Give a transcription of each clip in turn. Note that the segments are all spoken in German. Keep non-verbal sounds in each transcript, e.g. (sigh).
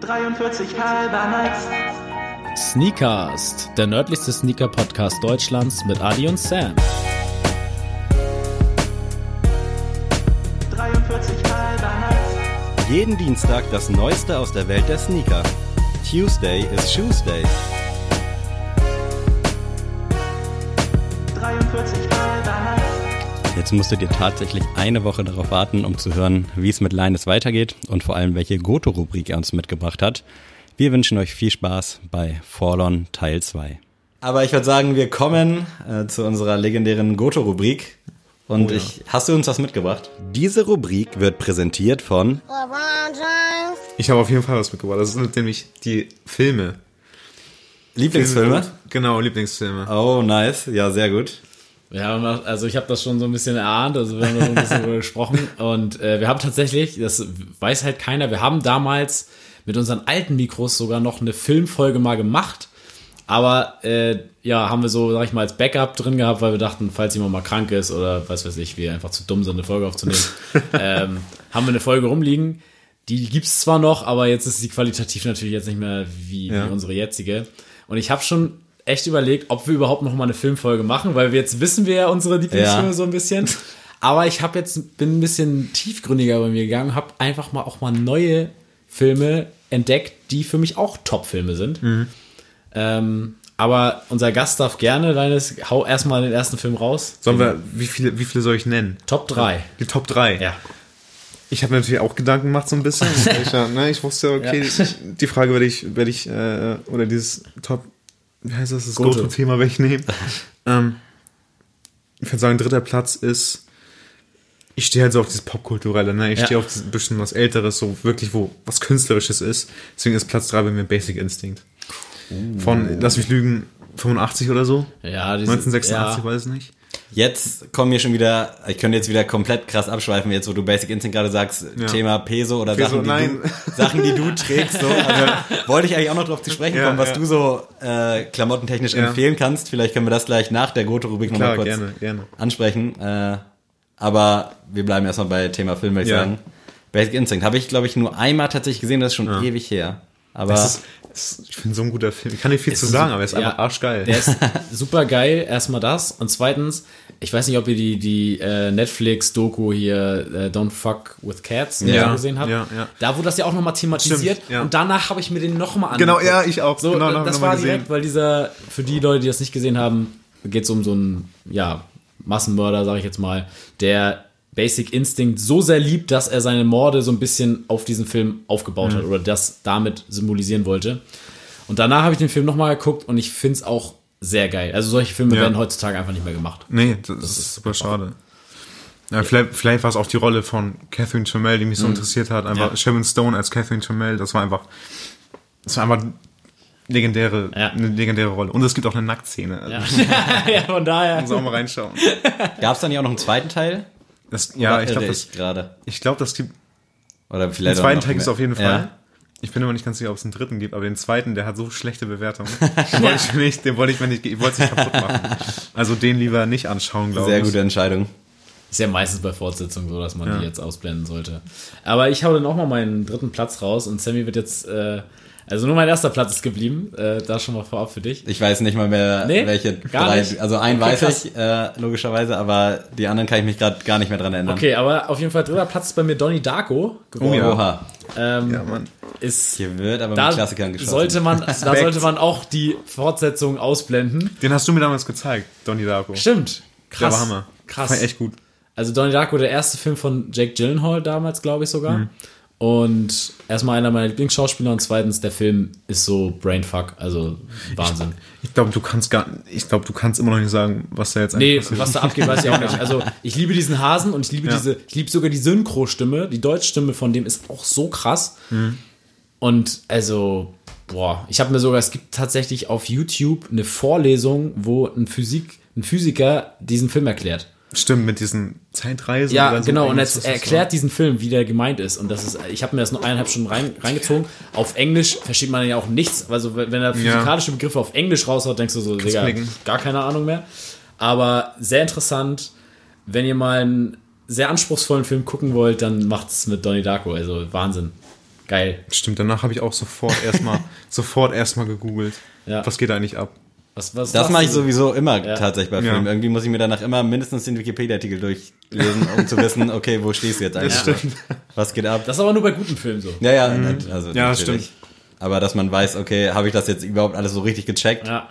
43 halber nice. Sneakast, der nördlichste Sneaker-Podcast Deutschlands mit Adi und Sam. 43 halber nice. Jeden Dienstag das Neueste aus der Welt der Sneaker. Tuesday is Shoes Day. 43 halber nice. Jetzt musstet ihr tatsächlich eine Woche darauf warten, um zu hören, wie es mit Linus weitergeht und vor allem, welche Goto-Rubrik er uns mitgebracht hat. Wir wünschen euch viel Spaß bei Forlon Teil 2. Aber ich würde sagen, wir kommen äh, zu unserer legendären Goto-Rubrik. Und ich, hast du uns was mitgebracht? Diese Rubrik wird präsentiert von. Ich habe auf jeden Fall was mitgebracht. Das sind nämlich die Filme. Lieblingsfilme. Genau, Lieblingsfilme. Oh, nice. Ja, sehr gut. Wir haben, also ich habe das schon so ein bisschen erahnt, also wir haben da so ein bisschen drüber (laughs) gesprochen und äh, wir haben tatsächlich, das weiß halt keiner, wir haben damals mit unseren alten Mikros sogar noch eine Filmfolge mal gemacht, aber äh, ja, haben wir so, sag ich mal, als Backup drin gehabt, weil wir dachten, falls jemand mal krank ist oder was weiß ich, wir einfach zu dumm sind, eine Folge aufzunehmen, (laughs) ähm, haben wir eine Folge rumliegen. Die gibt's zwar noch, aber jetzt ist sie qualitativ natürlich jetzt nicht mehr wie, Ja. wie unsere jetzige. Und ich habe schon echt überlegt, ob wir überhaupt noch mal eine Filmfolge machen, weil wir jetzt wissen wir ja unsere Lieblingsfilme Ja. so ein bisschen. Aber ich habe jetzt bin ein bisschen tiefgründiger bei mir gegangen, habe einfach mal auch mal neue Filme entdeckt, die für mich auch Top-Filme sind. Ähm, aber unser Gast darf gerne, deines, hau erstmal den ersten Film raus. Sollen wir, wie viele, wie viele soll ich nennen? Top 3. Die Top 3. Ja. Ich habe mir natürlich auch Gedanken gemacht so ein bisschen. (laughs) ich, ja, ne, ich wusste, okay, die Frage werde ich, werde ich, äh, oder dieses Top, wie heißt das, das Goto. Goto-Thema werde ich nehmen. (laughs) ähm, ich würde sagen, dritter Platz ist, ich stehe halt so auf dieses Popkulturelle, ne? Ich Ja. stehe auf dieses bisschen was Älteres, so wirklich, wo was Künstlerisches ist. Deswegen ist Platz 3 bei mir Basic Instinct. Von, lass mich lügen, 85 oder so? Ja, diese, 1986, ja. weiß ich nicht. Jetzt kommen wir schon wieder, ich könnte jetzt wieder komplett krass abschweifen, jetzt wo du Basic Instinct gerade sagst, Ja. Thema Peso oder Peso, Sachen, die nein. du, Sachen, die du (laughs) trägst. So. Also, wollte ich eigentlich auch noch drauf zu sprechen Ja, kommen, was ja. du so äh, klamottentechnisch empfehlen kannst. Vielleicht können wir das gleich nach der Goto-Rubrik nochmal kurz gerne, gerne. ansprechen. Äh, aber wir bleiben erstmal bei Thema Film, würde ich sagen. Basic Instinct habe ich, glaube ich, nur einmal tatsächlich gesehen, das ist schon ewig her. Aber ist, ist, ich finde so ein guter Film. Ich kann nicht viel zu sagen, aber er ist Ja. einfach arschgeil. Der ist (laughs) super geil, erstmal das. Und zweitens, ich weiß nicht, ob ihr die, die äh, Netflix-Doku hier äh, Don't Fuck with Cats Ja, gesehen habt. ja, ja. Da wurde das ja auch nochmal thematisiert. Stimmt. Und danach habe ich mir den nochmal Genau, angeguckt. ja, ich auch. So, Genau, äh, noch- das noch war gesehen. direkt, weil dieser, für die Leute, die das nicht gesehen haben, geht es um so einen, ja, Massenmörder, sage ich jetzt mal, der Basic Instinct so sehr liebt, dass er seine Morde so ein bisschen auf diesen Film aufgebaut Mhm. hat oder das damit symbolisieren wollte. Und danach habe ich den Film nochmal geguckt und ich finde es auch sehr geil. Also solche Filme Ja. werden heutzutage einfach nicht mehr gemacht. Nee, das, ist super schade. Ja, vielleicht, vielleicht war es auch die Rolle von Catherine Chamel, die mich so interessiert hat. Einfach Ja. Sharon Stone als Catherine Chamel, das war einfach, das war einfach legendäre, Ja. eine legendäre Rolle. Und es gibt auch eine Nacktszene. Ja, (laughs) ja von daher. Muss auch mal reinschauen. gab es dann ja auch noch einen zweiten Teil? Das, ja, ich glaube, das, gerade. ich glaube, das gibt, Oder den vielleicht auch zweiten Teil gibt es auf jeden Fall. Ja. Ich bin aber nicht ganz sicher, ob es einen dritten gibt, aber den zweiten, der hat so schlechte Bewertungen. (laughs) Den wollte ich nicht, den wollte ich mir nicht, ich wollte es nicht kaputt machen. Also den lieber nicht anschauen, glaube ich. Sehr gute Entscheidung. Ist ja meistens bei Fortsetzungen so, dass man Ja. die jetzt ausblenden sollte. Aber ich hau dann auch mal meinen dritten Platz raus und Sammy wird jetzt, äh, also nur mein erster Platz ist geblieben. Äh, da schon mal vorab für dich. Ich weiß nicht mal mehr, Nee, welche gar drei. nicht. Also einen Okay, weiß krass. ich, äh, logischerweise, aber die anderen kann ich mich gerade gar nicht mehr dran erinnern. Okay, aber auf jeden Fall dritter Platz ist bei mir Donnie Darko geworden. Oh ja. Oha. Ähm, Ja, Mann. ist, Hier wird aber da mit Klassikern geschossen. sollte man, (laughs) da sollte man auch die Fortsetzung ausblenden. Den hast du mir damals gezeigt, Donnie Darko. Stimmt. Der Krass. war Hammer. Krass. War echt gut. Also Donnie Darko, der erste Film von Jake Gyllenhaal damals, glaube ich sogar. Mhm. Und erstmal einer meiner Lieblingsschauspieler und zweitens, der Film ist so Brainfuck, also Wahnsinn. Ich glaube, du kannst gar, ich glaube, du kannst immer noch nicht sagen, was da jetzt Nee, eigentlich passiert. was da abgeht, weiß ich auch nicht. Also ich liebe diesen Hasen und ich liebe Ja. diese, ich liebe sogar die Synchro-Stimme, die Deutschstimme von dem ist auch so krass. Mhm. Und also, boah, ich habe mir sogar, es gibt tatsächlich auf YouTube eine Vorlesung, wo ein Physik, ein Physiker diesen Film erklärt. Stimmt, mit diesen Zeitreisen. Ja, so genau. Und jetzt ist erklärt diesen Film, wie der gemeint ist. Und das ist, ich habe mir das noch eineinhalb Stunden rein, reingezogen. Auf Englisch versteht man ja auch nichts. Also wenn er physikalische Begriffe auf Englisch raushaut, denkst du so, Digga, gar keine Ahnung mehr. Aber sehr interessant. Wenn ihr mal einen sehr anspruchsvollen Film gucken wollt, dann macht's mit Donnie Darko. Also Wahnsinn. Geil. Stimmt, danach habe ich auch sofort erstmal (laughs) sofort erstmal gegoogelt. Ja. Was geht da eigentlich ab? Was, was Das mache ich sowieso immer Ja. tatsächlich bei Ja. Filmen. Irgendwie muss ich mir danach immer mindestens den Wikipedia-Artikel durchlesen, um zu wissen, (laughs) okay, wo stehst du jetzt eigentlich? stimmt. Was geht ab? Das ist aber nur bei guten Filmen so. Ja, ja, also Mhm. Ja, natürlich. stimmt. Aber dass man weiß, okay, habe ich das jetzt überhaupt alles so richtig gecheckt? Ja.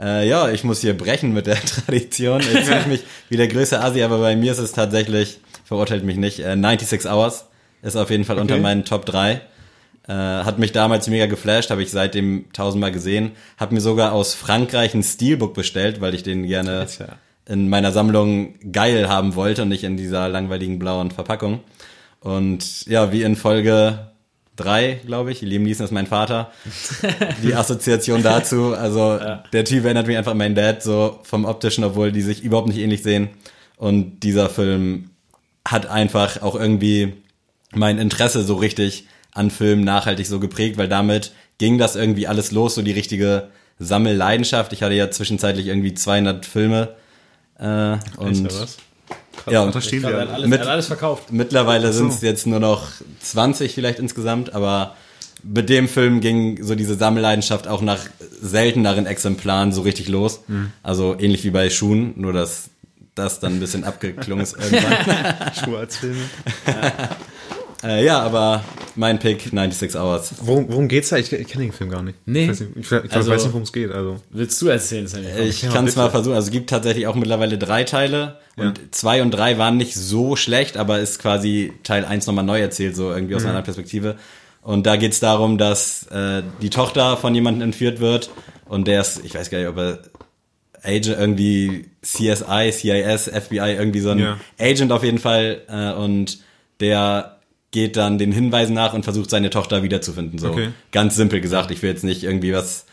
Äh, ja, ich muss hier brechen mit der (laughs) Tradition. Jetzt (laughs) fühle ich mich wie der größte Asi, aber bei mir ist es tatsächlich, verurteilt mich nicht, äh, 96 Hours ist auf jeden Fall unter meinen Top 3. Äh, hat mich damals mega geflasht, habe ich seitdem tausendmal gesehen. Habe mir sogar aus Frankreich ein Steelbook bestellt, weil ich den gerne Alter. in meiner Sammlung geil haben wollte und nicht in dieser langweiligen blauen Verpackung. Und ja, wie in Folge drei, glaube ich, Liam Neeson ist mein Vater, (laughs) die Assoziation dazu, also der Typ erinnert mich einfach an meinen Dad, so vom optischen, obwohl die sich überhaupt nicht ähnlich sehen. Und dieser Film hat einfach auch irgendwie mein Interesse so richtig an Filmen nachhaltig so geprägt, weil damit ging das irgendwie alles los, so die richtige Sammelleidenschaft. Ich hatte ja zwischenzeitlich irgendwie 200 Filme äh, und was? ja, da stehen Er wir. alles, Mit- alles verkauft. Mittlerweile sind es jetzt nur noch 20 vielleicht insgesamt, aber mit dem Film ging so diese Sammelleidenschaft auch nach selteneren Exemplaren so richtig los. Also ähnlich wie bei Schuhen, nur dass das dann ein bisschen abgeklungen ist irgendwann. (laughs) Schuhe als Filme. (laughs) äh, ja, aber mein Pick 96 Hours. Worum, worum geht's da? Ich, ich kenne den Film gar nicht. Nee. Ich, weiß nicht, ich, Also- weiß nicht, worum es geht. Also. Willst du erzählen, Sammy? Ich Ja, kann es mal versuchen. Also es gibt tatsächlich auch mittlerweile drei Teile und zwei und drei waren nicht so schlecht, aber ist quasi Teil eins nochmal neu erzählt, so irgendwie aus einer Perspektive. Und da geht's darum, dass äh, die Tochter von jemandem entführt wird und der ist, ich weiß gar nicht, ob er Agent irgendwie CSI, CIS, FBI, irgendwie so ein Ja. Agent auf jeden Fall äh, und der geht dann den Hinweisen nach und versucht seine Tochter wiederzufinden. So Okay. ganz simpel gesagt. Ich will jetzt nicht irgendwie was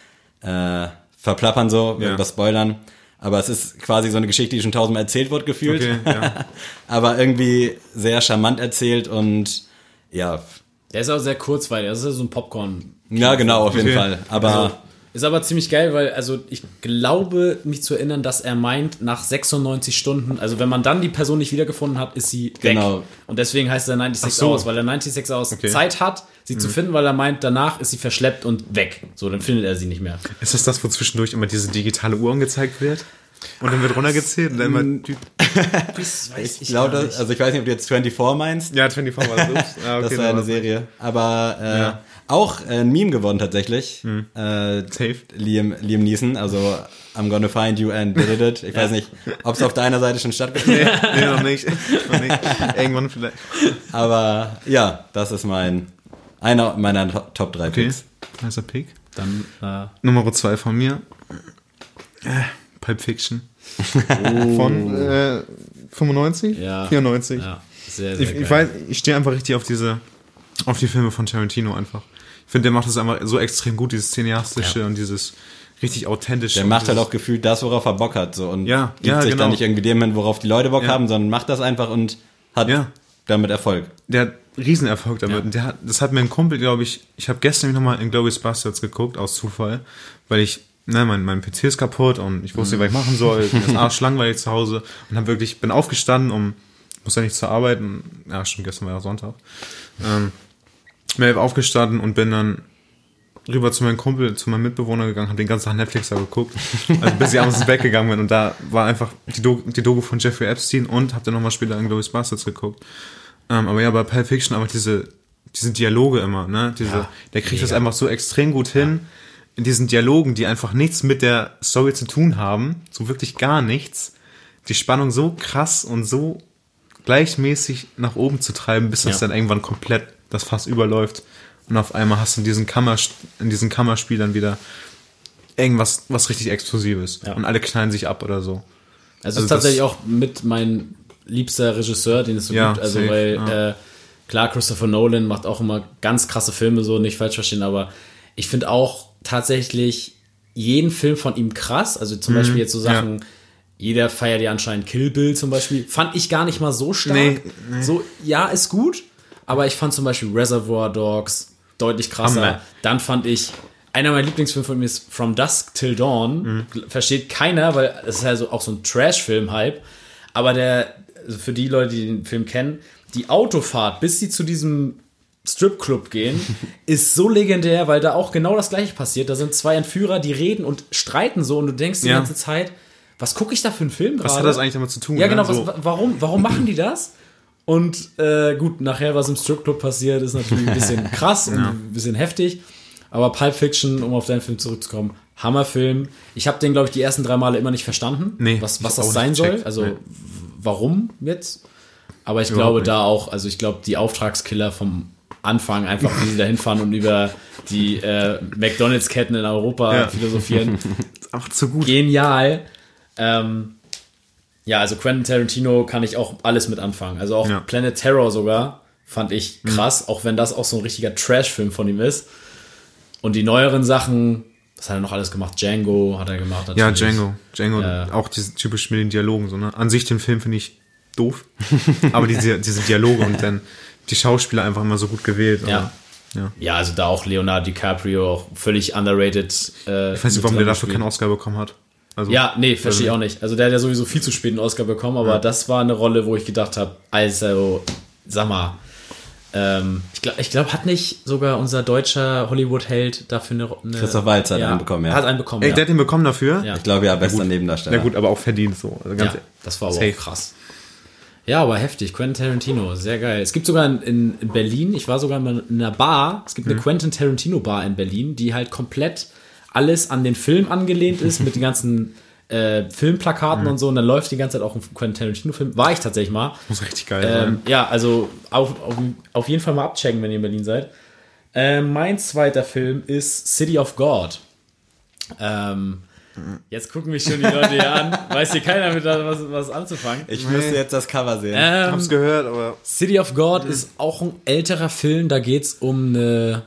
äh, verplappern so, Ja. irgendwas spoilern. Aber es ist quasi so eine Geschichte, die schon tausendmal erzählt wird, gefühlt. Okay, ja. (laughs) Aber irgendwie sehr charmant erzählt und ja, Der ist auch sehr kurzweilig. Das ist ja so ein Popcorn. ja genau, auf jeden Okay. Fall. Aber Also, ist aber ziemlich geil, weil, also ich glaube, mich zu erinnern, dass er meint, nach 96 Stunden, also wenn man dann die Person nicht wiedergefunden hat, ist sie Genau. weg. Und deswegen heißt er 96 Ach so. Hours, weil er 96 Hours Okay. Zeit hat, sie Mhm. zu finden, weil er meint, danach ist sie verschleppt und weg. So, dann findet er sie nicht mehr. Ist das das, wo zwischendurch immer diese digitale Uhr angezeigt wird? Und dann wird runtergezählt und dann immer. (laughs) Das weiß ich glaube, also ich weiß nicht, ob du jetzt 24 meinst. Ja, 24 war das. Ah, okay, das war eine. Serie. Aber äh, Ja. Auch äh, ein Meme geworden tatsächlich. Äh, Safe. Liam, Liam Neeson, also I'm gonna find you and did it. Ich weiß nicht, ob es auf deiner Seite schon stattgefunden hat. Nee, noch nicht. noch nicht. Irgendwann vielleicht. Aber ja, das ist mein einer meiner To- Top 3 Okay. Picks. Nicer Pick. Dann, äh, Nummer 2 von mir. Äh, Pulp Fiction. Von äh, 95? ja. 94. Ja, sehr, sehr Ich, geil. ich weiß, ich stehe einfach richtig auf diese, auf die Filme von Tarantino einfach. Ich finde, der macht das einfach so extrem gut, dieses Cineastische und dieses richtig authentische. Der macht halt auch gefühlt das, worauf er Bock hat. So, und Ja, gibt ja, sich genau. dann nicht irgendwie dem hin, worauf die Leute Bock Ja. haben, sondern macht das einfach und hat Ja. damit Erfolg. der hat Riesenerfolg damit. Ja. Der hat, das hat mir ein Kumpel, glaube ich, ich habe gestern nochmal in Glorious Bastards geguckt, aus Zufall, weil ich, ne, mein, mein PC ist kaputt und ich wusste, was ich machen soll. (laughs) Mir ist arschlangweilig zu Hause und habe wirklich, bin aufgestanden, um, muss ja nicht zur Arbeit, und, ja, stimmt, gestern war ja Sonntag. Ähm, bin aufgestanden und bin dann rüber zu meinem Kumpel, zu meinem Mitbewohner gegangen, habe den ganzen Tag Netflix da geguckt, also bis ich abends ins Bett gegangen bin und da war einfach die, Do die Doku von Jeffrey Epstein und habe dann nochmal später in Glorious Bastards geguckt. Ähm, aber ja, bei Pulp Fiction einfach diese, diese Dialoge immer, ne? Diese, der kriegt das einfach so extrem gut hin. In diesen Dialogen, die einfach nichts mit der Story zu tun haben, so wirklich gar nichts, die Spannung so krass und so gleichmäßig nach oben zu treiben, bis das Ja. dann irgendwann komplett das Fass überläuft. Und auf einmal hast du in diesen, Kammer, in diesen Kammerspiel dann wieder irgendwas, was richtig Explosives. Ja. Und alle knallen sich ab oder so. Also, Also ist tatsächlich auch mit mein liebster Regisseur, den es so Ja, gibt. Also, safe, weil, ja. äh, klar, Christopher Nolan macht auch immer ganz krasse Filme, so nicht falsch verstehen, aber ich finde auch tatsächlich jeden Film von ihm krass. Also zum Beispiel jetzt so Sachen, jeder feiert ja anscheinend Kill Bill zum Beispiel. Fand ich gar nicht mal so stark. Nee, nee. So, ja, ist gut, aber ich fand zum Beispiel Reservoir Dogs deutlich krasser. Hammer. Dann fand ich, einer meiner Lieblingsfilme von mir ist From Dusk Till Dawn. Versteht keiner, weil es ist ja so, auch so ein Trash-Film-Hype. Aber der, also für die Leute, die den Film kennen, die Autofahrt, bis sie zu diesem Stripclub gehen, (laughs) ist so legendär, weil da auch genau das gleiche passiert. Da sind zwei Entführer, die reden und streiten so und du denkst die Ja. ganze Zeit, was gucke ich da für einen Film gerade? Was hat das eigentlich damit zu tun? Ja, genau. Ne? Was, So, wa- warum, warum machen die das? Und äh, gut, nachher, was im Stripclub passiert, ist natürlich ein bisschen (laughs) krass und ein bisschen heftig. Aber Pulp Fiction, um auf deinen Film zurückzukommen, Hammerfilm. Ich habe den, glaube ich, die ersten drei Male immer nicht verstanden, Nee, was, was das auch sein soll. Also Nee. warum jetzt? Aber ich Überhaupt glaube nicht. da auch, also ich glaube, die Auftragskiller vom Anfang, einfach wie sie da hinfahren und über die äh, McDonalds-Ketten in Europa Ja. philosophieren, (laughs) ist einfach zu gut. genial. Ähm, ja, also Quentin Tarantino kann ich auch alles mit anfangen. Also auch Ja. Mhm. Planet Terror sogar fand ich krass, auch wenn das auch so ein richtiger Trash-Film von ihm ist. Und die neueren Sachen, was hat er noch alles gemacht? Django hat er gemacht. Ja, natürlich. Django. Django, Ja. auch diese typisch mit den Dialogen. So, ne? An sich den Film finde ich doof. (laughs) aber diese, diese Dialoge und dann die Schauspieler einfach immer so gut gewählt. Ja. ja. Ja, also da auch Leonardo DiCaprio, auch völlig underrated. Äh, Ich weiß nicht, warum der dafür keinen Oscar bekommen hat. Also, Ja, nee, verstehe ich auch nicht. Also der hat ja sowieso viel zu spät einen Oscar bekommen, aber das war eine Rolle, wo ich gedacht habe, also, sag mal, ähm, ich glaube, ich glaub, hat nicht sogar unser deutscher Hollywood-Held dafür eine, eine Christoph Waltz hat einen bekommen, ja. Hat einen bekommen, Ey, ja. der hat den bekommen dafür? Ja. Ich glaube ja, bester Nebendarsteller. Na gut, aber auch verdient so. Also ganz ja, das war aber safe. auch krass. Ja, aber heftig. Quentin Tarantino, sehr geil. Es gibt sogar in, in, in Berlin, ich war sogar mal in einer Bar, es gibt eine Quentin Tarantino Bar in Berlin, die halt komplett alles an den Film angelehnt ist, mit den (laughs) ganzen äh, Filmplakaten und so. Und dann läuft die ganze Zeit auch ein Quentin Tarantino Film. War ich tatsächlich mal. Muss richtig geil Ähm, sein. ja, also auf, auf, auf jeden Fall mal abchecken, wenn ihr in Berlin seid. Ähm, mein zweiter Film ist City of God. Ähm, jetzt gucken mich schon die Leute hier an. (laughs) Weiß hier keiner mit was, was anzufangen. Ich müsste jetzt das Cover sehen. Ähm, Hab's gehört, aber City of God ist auch ein älterer Film. Da geht es um eine.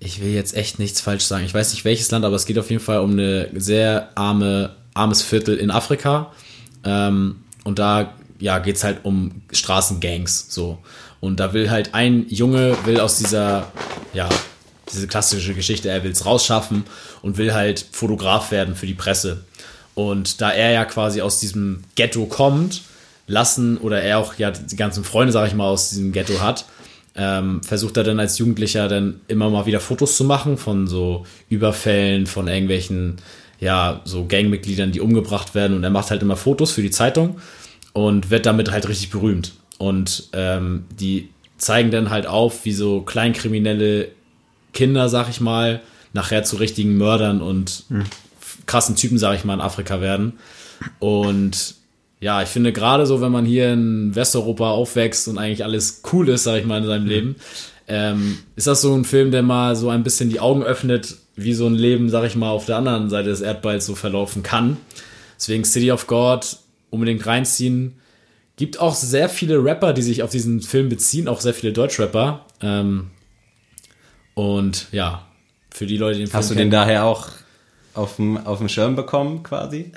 Ich will jetzt echt nichts falsch sagen. Ich weiß nicht welches Land, aber es geht auf jeden Fall um eine sehr arme, armes Viertel in Afrika. Ähm, und da ja, geht es halt um Straßengangs. So. Und da will halt ein Junge, will aus dieser, ja, diese klassische Geschichte, er will es rausschaffen und will halt Fotograf werden für die Presse. Und da er ja quasi aus diesem Ghetto kommt, lassen, oder er auch ja die ganzen Freunde, sag ich mal, aus diesem Ghetto hat, ähm, versucht er dann als Jugendlicher dann immer mal wieder Fotos zu machen von so Überfällen, von irgendwelchen, ja, so Gangmitgliedern, die umgebracht werden. Und er macht halt immer Fotos für die Zeitung und wird damit halt richtig berühmt. Und ähm, die zeigen dann halt auf, wie so kleinkriminelle Kinder, sag ich mal, nachher zu richtigen Mördern und krassen Typen, sag ich mal, in Afrika werden. Und ja, ich finde gerade so, wenn man hier in Westeuropa aufwächst und eigentlich alles cool ist, sag ich mal, in seinem Leben, ähm, ist das so ein Film, der mal so ein bisschen die Augen öffnet, wie so ein Leben, sag ich mal, auf der anderen Seite des Erdballs so verlaufen kann. Deswegen City of God unbedingt reinziehen. Gibt auch sehr viele Rapper, die sich auf diesen Film beziehen, auch sehr viele Deutschrapper. Ähm, und ja, für die Leute, die den Film Hast du den daher auch auf dem, auf dem Schirm bekommen, quasi?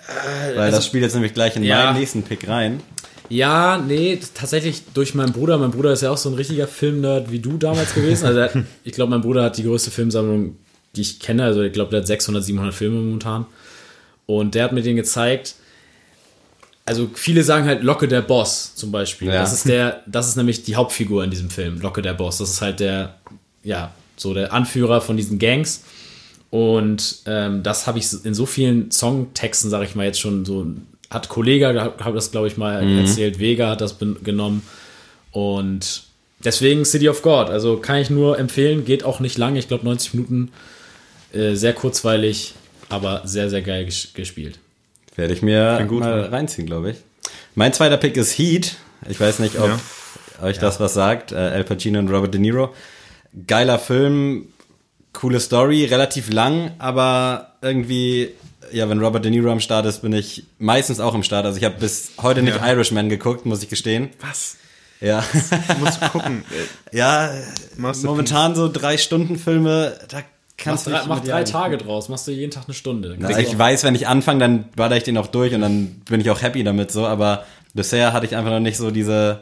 Weil das spielt jetzt nämlich gleich in Äh, also ja. meinen nächsten Pick rein. Ja, nee, tatsächlich durch meinen Bruder. Mein Bruder ist ja auch so ein richtiger Filmnerd wie du damals (laughs) gewesen. Also ich glaube, mein Bruder hat die größte Filmsammlung, die ich kenne. Also ich glaube, der hat 600, 700 Filme momentan. Und der hat mir den gezeigt. Also viele sagen halt Locke der Boss zum Beispiel. Ja. Das ist der, das ist nämlich die Hauptfigur in diesem Film, Locke der Boss. Das ist halt der, ja, so der Anführer von diesen Gangs. Und ähm, das habe ich in so vielen Songtexten, sage ich mal jetzt schon so, hat Kollege, habe das glaube ich mal erzählt, Vega hat das genommen. Und deswegen City of God, also kann ich nur empfehlen, geht auch nicht lang, ich glaube 90 Minuten, äh, sehr kurzweilig, aber sehr, sehr geil ges gespielt. Werde ich mir gut, mal ja. reinziehen, glaube ich. Mein zweiter Pick ist Heat. Ich weiß nicht, ob Ja. euch das was sagt. Äh, Al Pacino und Robert De Niro. Geiler Film, coole Story, relativ lang, aber irgendwie, ja, wenn Robert De Niro am Start ist, bin ich meistens auch im Start. Also ich habe bis heute nicht Ja. Irishman geguckt, muss ich gestehen. was? Ja, (laughs) Du musst gucken. Äh, ja, momentan so drei Stunden Filme, da kannst Mach du drei, nicht mach drei. Tage draus, machst du jeden Tag eine Stunde. Na, ich weiß, wenn ich anfange, dann baller ich den auch durch und dann bin ich auch happy damit so, aber bisher hatte ich einfach noch nicht so diese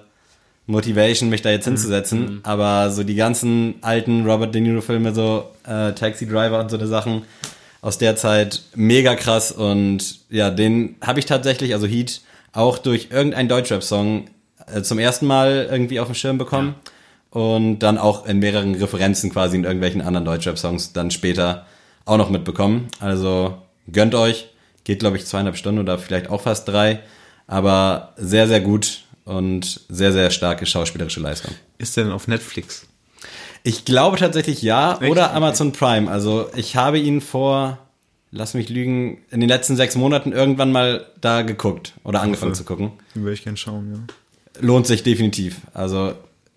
Motivation, mich da jetzt hinzusetzen, aber so die ganzen alten Robert De Niro Filme, so äh, Taxi Driver und so eine Sachen aus der Zeit, mega krass. Und ja, den habe ich tatsächlich, also Heat, auch durch irgendeinen Deutschrap-Song äh, zum ersten Mal irgendwie auf dem Schirm bekommen. Und dann auch in mehreren Referenzen quasi in irgendwelchen anderen Deutschrap-Songs dann später auch noch mitbekommen. Also gönnt euch, geht glaube ich zweieinhalb Stunden oder vielleicht auch fast drei, aber sehr, sehr gut und sehr, sehr starke schauspielerische Leistung. Ist der denn auf Netflix? Ich glaube tatsächlich ja Echt? oder. Amazon Prime. Also ich habe ihn vor, lass mich lügen, in den letzten sechs Monaten irgendwann mal da geguckt oder angefangen Okay. zu gucken. Den würde ich gerne schauen, ja. Lohnt sich definitiv. Also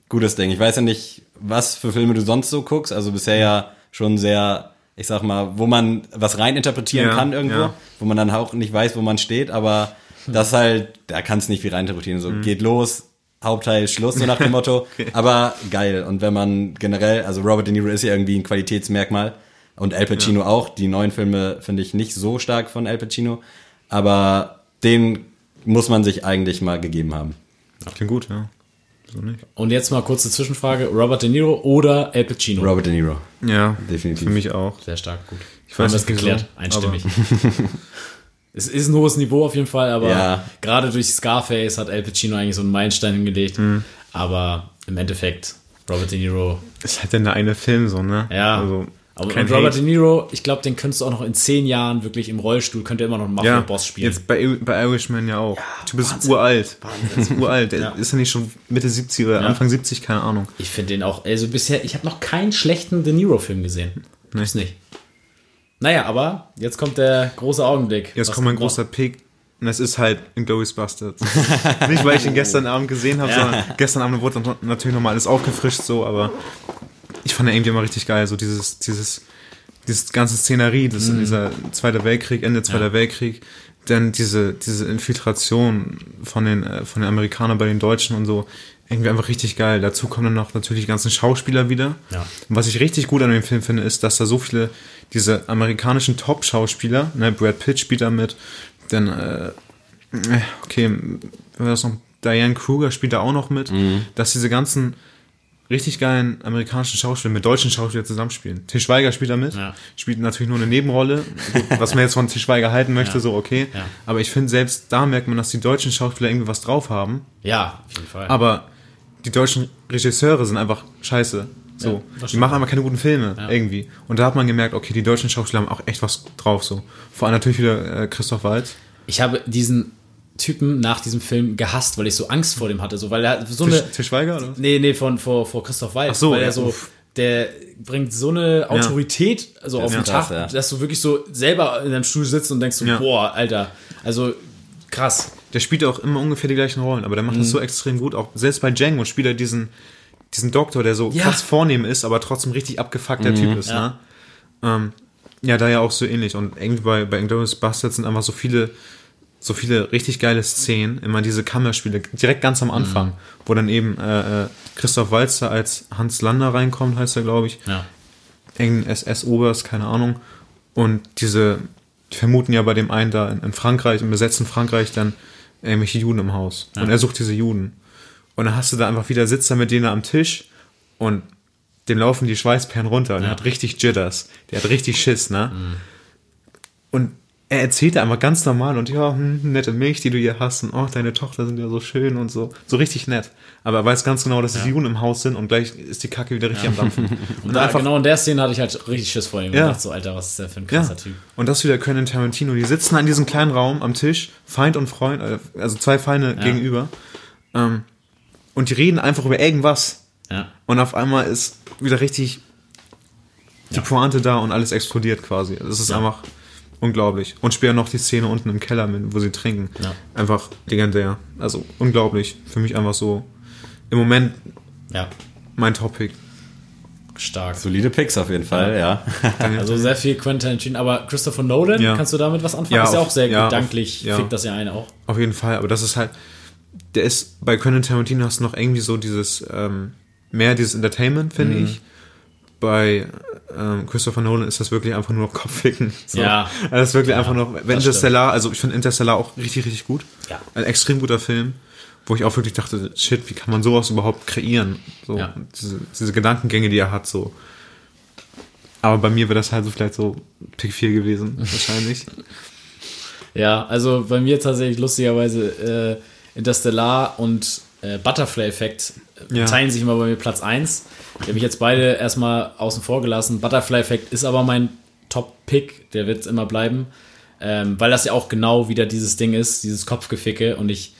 gutes Ding. Ich weiß ja nicht, was für Filme du sonst so guckst. Also bisher ja schon sehr, ich sag mal, wo man was reininterpretieren Ja, kann irgendwo, ja. wo man dann auch nicht weiß, wo man steht, aber das halt, da kannst nicht viel reininterpretieren. Mhm. So geht los, Hauptteil Schluss, so nach dem Motto. (laughs) Aber geil. Und wenn man generell, also Robert De Niro ist ja irgendwie ein Qualitätsmerkmal und Al Pacino auch. Die neuen Filme finde ich nicht so stark von Al Pacino, aber den muss man sich eigentlich mal gegeben haben. Klingt gut, ja. So nicht. Und jetzt mal kurze Zwischenfrage: Robert De Niro oder Al Pacino? Robert De Niro. Ja, Definitiv. Für mich auch. Sehr stark, gut. Ich Haben weiß wir es geklärt, einstimmig. (laughs) es ist ein hohes Niveau auf jeden Fall, aber Ja. gerade durch Scarface hat Al Pacino eigentlich so einen Meilenstein hingelegt. Mhm. Aber im Endeffekt, Robert De Niro, ist halt dann der eine Film so, ne? ja. Also, aber und Robert Hate. De Niro, ich glaube, den könntest du auch noch in zehn Jahren wirklich im Rollstuhl, könnte er immer noch einen ja, Mafia-Boss spielen. Jetzt bei, bei Irishman ja auch. der Typ ist uralt. Der ist uralt. Der ist ja nicht schon Mitte 70 oder Anfang 70, keine Ahnung. Ich finde den auch, also bisher, ich habe noch keinen schlechten De Niro-Film gesehen. Gibt's nicht. Naja, aber jetzt kommt der große Augenblick. Jetzt Was kommt mein großer Pick. Und das ist halt Inglourious Bastards. (laughs) Nicht, weil ich ihn gestern Abend gesehen habe, sondern gestern Abend wurde natürlich nochmal alles aufgefrischt, so, aber ich fand den irgendwie immer richtig geil. So dieses, dieses, dieses ganze Szenerie, das in dieser Zweiter Weltkrieg, Ende Zweiter Weltkrieg, dann diese, diese Infiltration von den, äh, von den Amerikanern bei den Deutschen und so, irgendwie einfach richtig geil. Dazu kommen dann noch natürlich die ganzen Schauspieler wieder. Ja. Und was ich richtig gut an dem Film finde, ist, dass da so viele, diese amerikanischen Top-Schauspieler, ne, Brad Pitt spielt da mit, dann, äh, okay, wer war das noch? Diane Kruger spielt da auch noch mit, dass diese ganzen richtig geilen amerikanischen Schauspieler mit deutschen Schauspielern zusammenspielen. Til Schweiger spielt da mit, Ja. spielt natürlich nur eine Nebenrolle, was man jetzt von Til Schweiger halten (laughs) möchte, Ja. so okay. Ja. Aber ich finde, selbst da merkt man, dass die deutschen Schauspieler irgendwie was drauf haben, Ja, auf jeden Fall. aber die deutschen Regisseure sind einfach scheiße. So, Ja, das die machen einfach keine guten Filme Ja. irgendwie. Und da hat man gemerkt, okay, die deutschen Schauspieler haben auch echt was drauf. So, vor allem natürlich wieder äh, Christoph Waltz. ich habe diesen Typen nach diesem Film gehasst, weil ich so Angst vor dem hatte. So, weil er so eine. Til, Til Schweiger oder? Nee, nee, von vor, vor Christoph Waltz. Ach so, weil ja, er so, uff. der bringt so eine Autorität also auf ist den krass, Tag, ja. dass du wirklich so selber in deinem Stuhl sitzt und denkst so, Ja. boah, Alter. Also krass. Der spielt auch immer ungefähr die gleichen Rollen, aber der macht das Mhm. so extrem gut. Auch selbst bei Django spielt er diesen, diesen Doktor, der so Ja. krass vornehm ist, aber trotzdem richtig abgefuckter Typ ist. Ja. Ne? Ähm, ja, da ja auch so ähnlich. Und irgendwie bei, bei Inglourious Bastards sind einfach so viele, so viele richtig geile Szenen. Immer diese Kammerspiele, direkt ganz am Anfang, Mhm. wo dann eben äh, äh, Christoph Walzer als Hans Lander reinkommt, heißt er, glaube ich. Ja. Engen SS-Oberst, keine Ahnung. Und diese, die vermuten ja bei dem einen da in, in Frankreich, im besetzten Frankreich, dann irgendwelche Juden im Haus. Und er sucht diese Juden. Und dann hast du da einfach wieder, sitzt er mit denen am Tisch und dem laufen die Schweißperlen runter. Und er hat richtig Jitters. Der hat richtig Schiss, ne? Und er erzählt da einfach ganz normal und ja, hm, nette Milch, die du hier hast und oh, deine Tochter sind ja so schön und so. So richtig nett. Aber er weiß ganz genau, dass es Juden im Haus sind und gleich ist die Kacke wieder richtig am Dampfen. (laughs) Und da, genau in der Szene hatte ich halt richtig Schiss vor ihm. Ja. Und dachte so, Alter, was ist der für ein Ja. krasser Typ. Und das wieder Quentin Tarantino. Die sitzen an diesem kleinen Raum am Tisch, Feind und Freund, äh, also zwei Feinde gegenüber. Ähm, und die reden einfach über irgendwas. Ja. Und auf einmal ist wieder richtig die Pointe da und alles explodiert quasi. Das ist einfach unglaublich. Und später noch die Szene unten im Keller, mit- wo sie trinken. Ja. Einfach legendär. Also unglaublich. Für mich einfach so im Moment Ja. mein Topic. Stark. Solide Picks auf jeden Fall, ja. (laughs) Also sehr viel Quentin Tarantino. Aber Christopher Nolan, Ja. kannst du damit was anfangen? Ja, ist ja auf- auch sehr ja, gedanklich, auf- ja. fickt das ja eine auch. Auf jeden Fall, aber das ist halt, der ist, bei Quentin Tarantino hast du noch irgendwie so dieses, ähm, mehr dieses Entertainment, finde Mhm. ich. Bei ähm, Christopher Nolan ist das wirklich einfach nur noch Kopfficken. (laughs) So. Ja. Also das ist wirklich einfach noch, wenn Interstellar, also ich finde Interstellar auch richtig, richtig gut. Ja. Ein extrem guter Film, wo ich auch wirklich dachte, shit, wie kann man sowas überhaupt kreieren? So, Ja. diese, diese Gedankengänge, die er hat, so. Aber bei mir wäre das halt so vielleicht so Pick 4 gewesen, (laughs) wahrscheinlich. Ja, also bei mir tatsächlich lustigerweise äh, Interstellar und äh, Butterfly-Effekt äh, Ja. teilen sich immer bei mir Platz 1. Die habe ich jetzt beide erstmal außen vor gelassen. Butterfly-Effekt ist aber mein Top-Pick, der wird immer bleiben. Ähm, weil das ja auch genau wieder dieses Ding ist, dieses Kopfgeficke. Und ich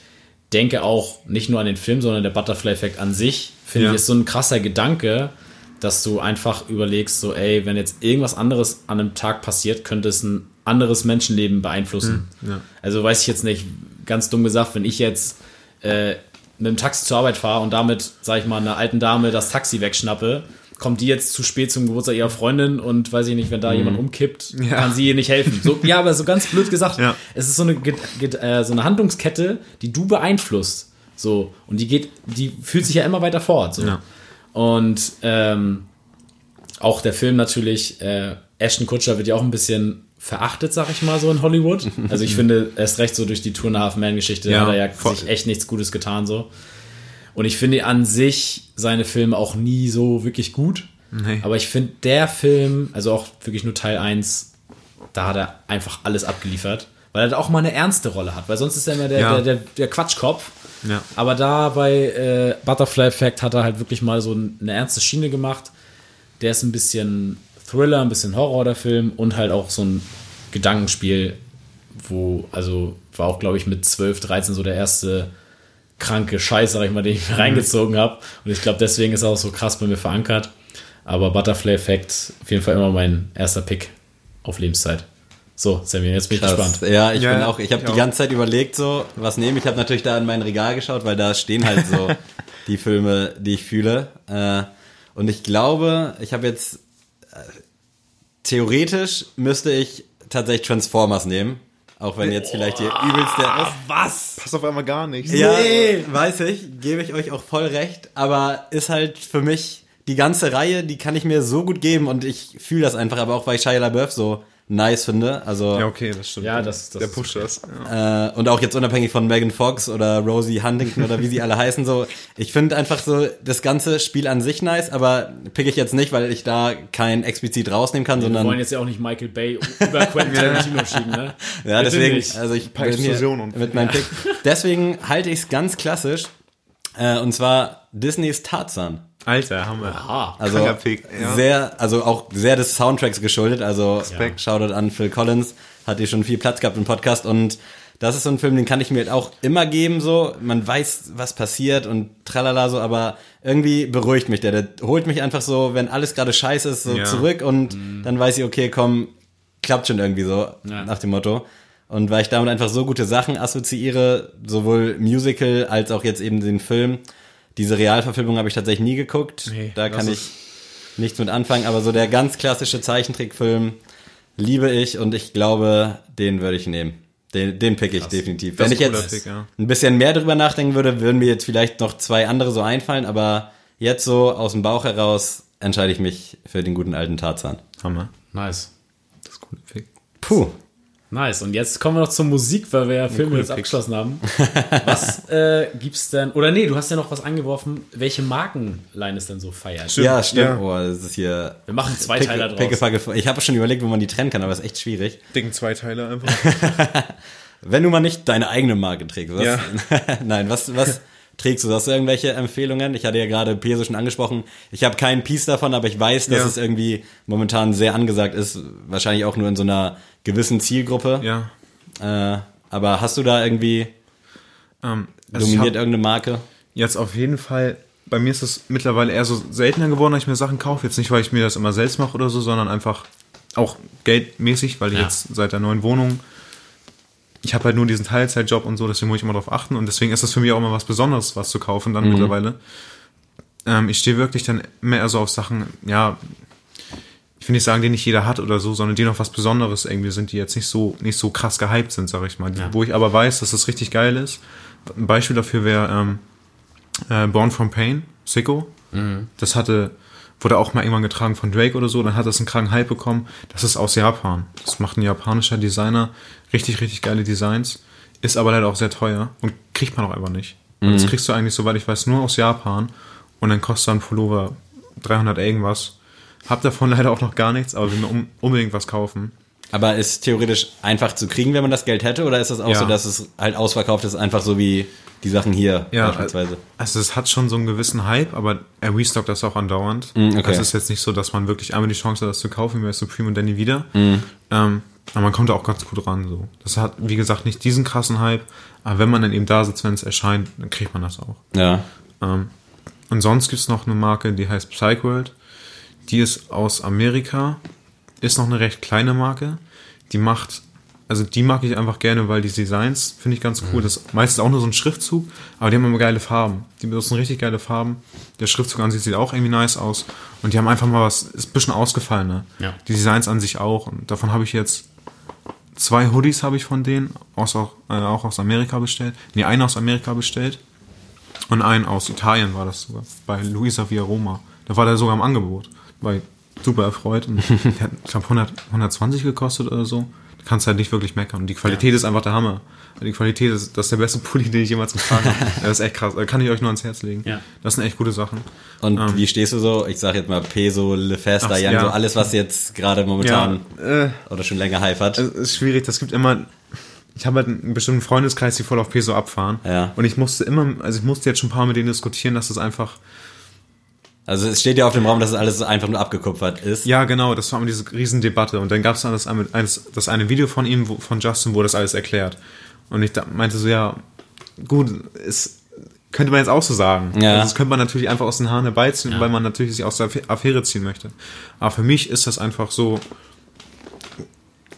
denke auch nicht nur an den Film, sondern der Butterfly-Effekt an sich, finde Ja. ich, ist so ein krasser Gedanke, dass du einfach überlegst, so, ey, wenn jetzt irgendwas anderes an einem Tag passiert, könnte es ein anderes Menschenleben beeinflussen. ja. Also weiß ich jetzt nicht, ganz dumm gesagt, wenn ich jetzt äh, mit dem Taxi zur Arbeit fahre und damit, sag ich mal, einer alten Dame das Taxi wegschnappe, kommt die jetzt zu spät zum Geburtstag ihrer Freundin und weiß ich nicht, wenn da jemand umkippt, Ja. kann sie ihr nicht helfen. So, ja, aber so ganz blöd gesagt, Ja. es ist so eine, äh, so eine Handlungskette, die du beeinflusst. So, und die geht, die fühlt sich ja immer weiter fort. So. Ja. Und ähm, auch der Film natürlich, äh, Ashton Kutcher wird ja auch ein bisschen verachtet, sag ich mal so in Hollywood. (laughs) Also ich finde, erst recht so durch die Two and a Half Man Geschichte Ja, hat er ja voll. sich echt nichts Gutes getan so. Und ich finde an sich seine Filme auch nie so wirklich gut. Nee. Aber ich finde der Film, also auch wirklich nur Teil 1, da hat er einfach alles abgeliefert. Weil er da auch mal eine ernste Rolle hat. Weil sonst ist er immer der, Ja. der, der, der Quatschkopf. Ja. Aber da bei äh, Butterfly Effect hat er halt wirklich mal so eine ernste Schiene gemacht. Der ist ein bisschen Thriller, ein bisschen Horror, der Film. Und halt auch so ein Gedankenspiel, wo, also war auch, glaube ich, mit 12, 13 so der erste kranke Scheiß, sag ich mal, den ich mir reingezogen habe. Und ich glaube, deswegen ist er auch so krass bei mir verankert. Aber Butterfly Effect, auf jeden Fall immer mein erster Pick auf Lebenszeit. So, Sammy, jetzt bin ich Krass. gespannt. Ja, ich Ja, bin auch, ich habe die auch. ganze Zeit überlegt, so, was nehmen. Ich habe natürlich da in mein Regal geschaut, weil da stehen halt so (laughs) die Filme, die ich fühle. Äh, und ich glaube, ich habe jetzt theoretisch müsste ich tatsächlich Transformers nehmen. Auch wenn jetzt vielleicht hier übelst der ist. Was? Passt auf einmal gar nicht. Ja, weiß ich, gebe ich euch auch voll recht, aber ist halt für mich die ganze Reihe, die kann ich mir so gut geben und ich fühle das einfach, aber auch weil ich Shia LaBeouf so nice finde, also Ja, okay, das stimmt. Ja, das- das Der ist pusht das. Ja. äh, und auch jetzt unabhängig von Megan Fox oder Rosie Huntington oder wie sie alle heißen, so, ich finde einfach so das ganze Spiel an sich nice, aber pick ich jetzt nicht, weil ich da kein explizit rausnehmen kann, Wir wollen sondern jetzt ja auch nicht Michael Bay über Quentin (laughs) Tarantino schieben, ne? ja, Bitte deswegen, nicht. also ich bin hier und- mit meinem Pick. Deswegen halte ich es ganz klassisch, äh, und zwar Disneys Tarzan. Alter, Hammer. Aha. Also Pick, ja. sehr, also auch sehr des Soundtracks geschuldet. Also Respekt. Shoutout an Phil Collins, hat hier schon viel Platz gehabt im Podcast und das ist so ein Film, den kann ich mir halt auch immer geben, so. Man weiß, was passiert und tralala so, aber irgendwie beruhigt mich der. Der holt mich einfach so, wenn alles gerade scheiße ist, so Ja. zurück und dann weiß ich, okay, komm, klappt schon irgendwie so, Ja. nach dem Motto. Und weil ich damit einfach so gute Sachen assoziiere, sowohl Musical als auch jetzt eben den Film. Diese Realverfilmung habe ich tatsächlich nie geguckt. Nee, da kann ich nichts mit anfangen, aber so der ganz klassische Zeichentrickfilm liebe ich und ich glaube, den würde ich nehmen. Den, den pick ich definitiv. Das Wenn ich jetzt Pick, ja. ein bisschen mehr drüber nachdenken würde, würden mir jetzt vielleicht noch zwei andere so einfallen, aber jetzt so aus dem Bauch heraus entscheide ich mich für den guten alten Tarzan. Hammer. Nice. Das ist Pick. Puh. Nice. Und jetzt kommen wir noch zur Musik, weil wir ja Filme jetzt Picks. abgeschlossen haben. (laughs) Was äh, gibt's denn? Oder nee, du hast ja noch was angeworfen, welche Markenline es denn so feiert. Stimmt, Ja, stimmt. ja. Oh, das ist hier Wir machen zwei Teile draus. Pickepacke. Ich habe schon überlegt, wo man die trennen kann, aber ist echt schwierig. Dicken Zweiteiler einfach. (laughs) Wenn du mal nicht deine eigene Marke trägst. Was? Ja. (laughs) Nein, was, was trägst du? Du irgendwelche Empfehlungen? Ich hatte ja gerade Peso schon angesprochen. Ich habe keinen Piece davon, aber ich weiß, dass Ja. es irgendwie momentan sehr angesagt ist. Wahrscheinlich auch nur in so einer gewissen Zielgruppe. ja. Äh, aber hast du da irgendwie Ähm, also dominiert hab irgendeine Marke? jetzt auf jeden Fall, bei mir ist es mittlerweile eher so seltener geworden, dass ich mir Sachen kaufe. Jetzt nicht, weil ich mir das immer selbst mache oder so, sondern einfach auch geldmäßig, weil ich Ja. jetzt seit der neuen Wohnung, ich habe halt nur diesen Teilzeitjob und so, deswegen muss ich immer darauf achten und deswegen ist das für mich auch immer was Besonderes, was zu kaufen dann mittlerweile. Ähm, ich stehe wirklich dann mehr so auf Sachen, ja, ich will nicht sagen, die nicht jeder hat oder so, sondern die noch was Besonderes irgendwie sind, die jetzt nicht so, nicht so krass gehypt sind, sag ich mal. Ja. Wo ich aber weiß, dass es richtig geil ist. Ein Beispiel dafür wäre ähm, äh, Born from Pain, Sicko. Das hatte, wurde auch mal irgendwann getragen von Drake oder so, dann hat das einen kranken Hype bekommen. Das ist aus Japan. Das macht ein japanischer Designer. Richtig, richtig geile Designs. Ist aber leider auch sehr teuer und kriegt man auch einfach nicht. Und Das kriegst du eigentlich, soweit ich weiß, nur aus Japan. Und dann kostet ein Pullover 300 irgendwas. Hab davon (laughs) leider auch noch gar nichts, aber will mir unbedingt was kaufen. Aber ist theoretisch einfach zu kriegen, wenn man das Geld hätte? Oder ist es auch Ja. so, dass es halt ausverkauft ist, einfach so wie die Sachen hier Ja, beispielsweise. Also es hat schon so einen gewissen Hype, aber er restockt das auch andauernd. Mm, okay. Also es ist jetzt nicht so, dass man wirklich einmal die Chance hat, das zu kaufen, wie bei Supreme und dann nie wieder. Mm. Ähm, aber man kommt da auch ganz gut ran. So. Das hat, wie gesagt, nicht diesen krassen Hype, aber wenn man dann eben da sitzt, wenn es erscheint, dann kriegt man das auch. Ja. Ähm, und sonst gibt's noch eine Marke, die heißt Psychworld. Die ist aus Amerika, ist noch eine recht kleine Marke. Die macht, also die mag ich einfach gerne, weil die Designs finde ich ganz cool. Das ist meistens auch nur so ein Schriftzug, aber die haben immer geile Farben. Die benutzen richtig geile Farben. Der Schriftzug an sich sieht auch irgendwie nice aus. Und die haben einfach mal was, ist ein bisschen ausgefallen, ne? Ja. Die Designs an sich auch. Und davon habe ich jetzt zwei Hoodies habe ich von denen, aus, auch, äh, auch aus Amerika bestellt. Nee, einen aus Amerika bestellt. Und einen aus Italien war das sogar, bei Luisa Via Roma. Da war der sogar im Angebot. War super erfreut. Und (laughs) der hat, ich glaube, 100, 120 gekostet oder so. Kannst du halt nicht wirklich meckern. Und die Qualität ist einfach der Hammer. Die Qualität ist, das ist der beste Pulli, den ich jemals getragen habe. (laughs) Das ist echt krass. Da kann ich euch nur ans Herz legen. Ja. Das sind echt gute Sachen. Und wie stehst du so? Ich sag jetzt mal Peso, Le Festa, Ähm. Ach, Young, ja. so alles, was jetzt gerade momentan äh, oder schon länger Hype hat. es ist schwierig. Das gibt immer. Ich habe halt einen bestimmten Freundeskreis, die voll auf Peso abfahren. Ja. Und ich musste immer, also ich musste jetzt schon ein paar mit denen diskutieren, dass das einfach Also es steht ja auf dem Raum, dass es alles einfach nur abgekupfert ist. Ja, genau, das war immer diese Riesendebatte. Und dann gab es dann das, das eine Video von ihm, wo, von Justin, wo das alles erklärt. Und ich da, meinte so, ja, gut, es könnte man jetzt auch so sagen. Ja. Also das könnte man natürlich einfach aus den Haaren herbeiziehen, weil man natürlich sich aus der Affäre ziehen möchte. Aber für mich ist das einfach so,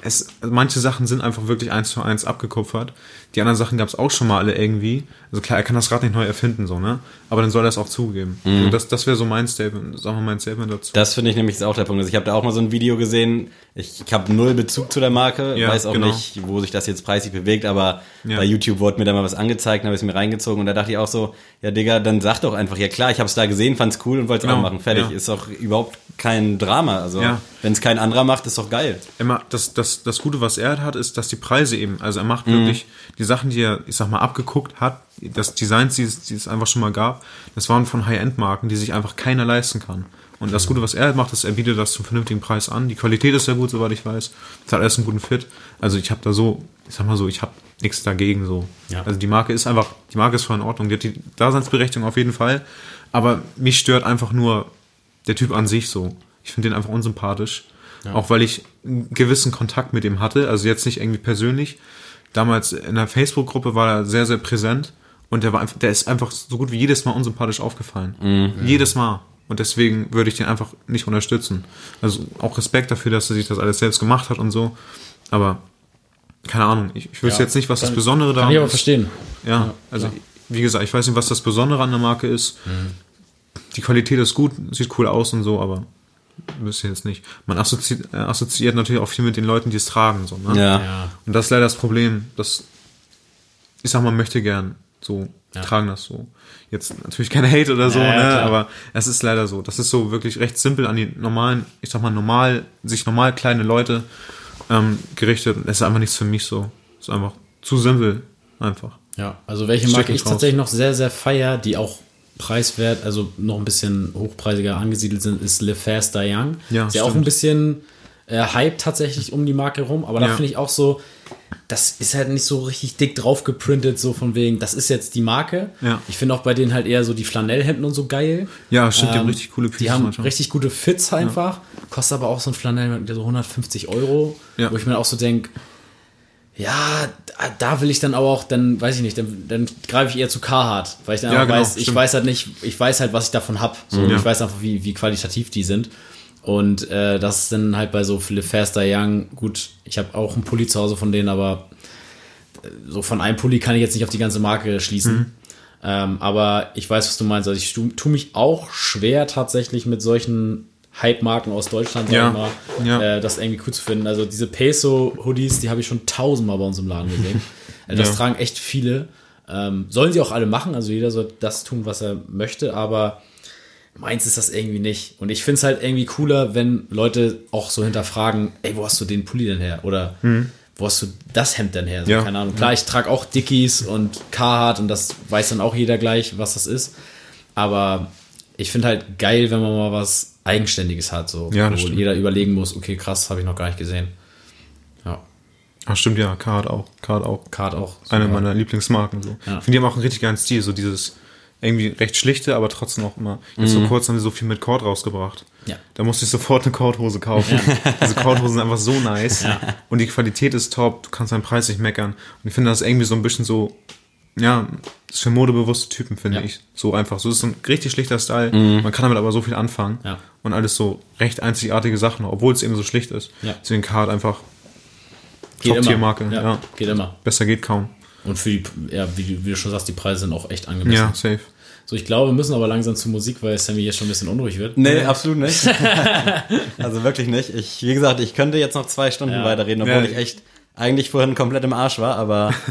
es, also manche Sachen sind einfach wirklich eins zu eins abgekupfert. Die anderen Sachen gab es auch schon mal alle irgendwie. Also klar, er kann das Rad nicht neu erfinden, so, ne? Aber dann soll er es auch zugeben. Und das, das wäre so mein Statement, sagen wir mal mein Statement dazu. Das finde ich nämlich ist auch der Punkt. Also ich habe da auch mal so ein Video gesehen. Ich, ich habe null Bezug zu der Marke, Ja, weiß auch genau. nicht, wo sich das jetzt preislich bewegt, aber Ja. bei YouTube wurde mir da mal was angezeigt, habe ich es mir reingezogen und da dachte ich auch so, ja Digga, dann sag doch einfach, ja klar, ich habe es da gesehen, fand's cool und wollte es Genau, auch machen. Fertig. ja. Ist doch überhaupt kein Drama. Also wenn es kein anderer macht, ist doch geil. immer das, das, das Gute, was er hat, ist, dass die Preise eben, also er macht wirklich die Sachen, die er, ich sag mal, abgeguckt hat, das Designs, die es, die es einfach schon mal gab, das waren von High-End-Marken, die sich einfach keiner leisten kann. Und das Gute, was er macht, ist, er bietet das zum vernünftigen Preis an. Die Qualität ist sehr gut, soweit ich weiß. Es hat alles einen guten Fit. Also ich habe da so, ich sag mal so, ich habe nichts dagegen so. Ja. Also die Marke ist einfach, die Marke ist voll in Ordnung. Die hat die Daseinsberechtigung auf jeden Fall. Aber mich stört einfach nur der Typ an sich so. Ich finde den einfach unsympathisch. Auch weil ich einen gewissen Kontakt mit ihm hatte, also jetzt nicht irgendwie persönlich. Damals in der Facebook-Gruppe war er sehr, sehr präsent und der war einfach, der ist einfach so gut wie jedes Mal unsympathisch aufgefallen. Jedes Mal. Und deswegen würde ich den einfach nicht unterstützen. Also auch Respekt dafür, dass er sich das alles selbst gemacht hat und so. Aber keine Ahnung, ich, ich wüsste Ja. jetzt nicht, was das Kann- Besondere Kann daran ich aber ist. verstehen. Ja, also wie gesagt, ich weiß nicht, was das Besondere an der Marke ist. Die Qualität ist gut, sieht cool aus und so, aber wüsste jetzt nicht. Man assoziiert, äh, assoziiert natürlich auch viel mit den Leuten, die es tragen. So, ne? Ja. Ja. Und das ist leider das Problem. dass ich sag mal, möchte gern so Ja. tragen das so. Jetzt natürlich kein Hate oder so, Ja, ja, ne? klar. aber es ist leider so. Das ist so wirklich recht simpel an die normalen, ich sag mal, normal, sich normal kleine Leute ähm, gerichtet. Es ist einfach nichts für mich so. Es ist einfach zu simpel. Einfach. Ja, also welche Marke ich raus. tatsächlich noch sehr, sehr feier, die auch preiswert, also noch ein bisschen hochpreisiger angesiedelt sind, ist Le Faster Young. Ja, ist ja auch ein bisschen äh, Hype tatsächlich um die Marke rum, aber da Ja. finde ich auch so, das ist halt nicht so richtig dick drauf geprintet, so von wegen, das ist jetzt die Marke. Ja. Ich finde auch bei denen halt eher so die Flanellhemden und so geil. Ja, stimmt, die haben Ähm, richtig coole Die haben manchmal. richtig gute Fits einfach. Kostet aber auch so ein Flanellhemd so 150 Euro. Ja. Wo ich mir auch so denke, ja, da, will ich dann aber auch, dann weiß ich nicht, dann, dann greife ich eher zu Carhartt, weil ich dann Ja, auch genau, weiß, ich stimmt. weiß halt nicht, ich weiß halt, was ich davon hab. So, Ja. Ich weiß einfach, wie, wie qualitativ die sind. Und äh, das ist dann halt bei so Le Faster Young, gut, ich habe auch einen Pulli zu Hause von denen, aber äh, so von einem Pulli kann ich jetzt nicht auf die ganze Marke schließen. Mhm. Ähm, aber ich weiß, was du meinst. Also ich tu, tu mich auch schwer tatsächlich mit solchen Hype-Marken aus Deutschland, sag Ja, ich mal, ja. äh, das irgendwie cool zu finden. Also diese Peso-Hoodies, die habe ich schon tausendmal bei uns im Laden gesehen. Also (laughs) das Ja. tragen echt viele. Ähm, sollen sie auch alle machen, also jeder soll das tun, was er möchte, aber meins ist das irgendwie nicht. Und ich finde es halt irgendwie cooler, wenn Leute auch so hinterfragen, ey, wo hast du den Pulli denn her? Oder wo hast du das Hemd denn her? So, Ja. Keine Ahnung. Klar, ich trage auch Dickies und Carhartt und das weiß dann auch jeder gleich, was das ist. Aber ich finde halt geil, wenn man mal was Eigenständiges hat, so Ja, wo stimmt. jeder überlegen muss, okay, krass, habe ich noch gar nicht gesehen. Ja. Ach stimmt, ja, Card auch. Card auch. Card auch. Eine super. meiner Lieblingsmarken. So. Ja. Ich finde, die haben auch einen richtig geilen Stil. So dieses irgendwie recht schlichte, aber trotzdem auch immer. Jetzt so kurz haben sie so viel mit Cord rausgebracht. Ja. Da musste ich sofort eine Cordhose kaufen. (laughs) Diese Cordhosen sind einfach so (laughs) nice. Und die Qualität ist top. Du kannst deinen Preis nicht meckern. Und ich finde das irgendwie so ein bisschen so, ja, das ist für modebewusste Typen, finde Ja. ich. So einfach. So ist ein richtig schlichter Style. Man kann damit aber so viel anfangen. Ja. Und alles so recht einzigartige Sachen, obwohl es eben so schlicht ist. Ja. Deswegen Card einfach Geht immer. Top-Tier-Marke. Ja, Ja. Geht immer. Besser geht kaum. Und für die, ja, wie, du- wie du schon sagst, die Preise sind auch echt angemessen. Ja, safe. So, ich glaube, wir müssen aber langsam zur Musik, weil Sammy jetzt schon ein bisschen unruhig wird. Nee, absolut nicht. (laughs) also wirklich nicht. Ich, wie gesagt, ich könnte jetzt noch zwei Stunden Ja. weiterreden, obwohl Ja. ich echt eigentlich vorhin komplett im Arsch war, aber. (laughs)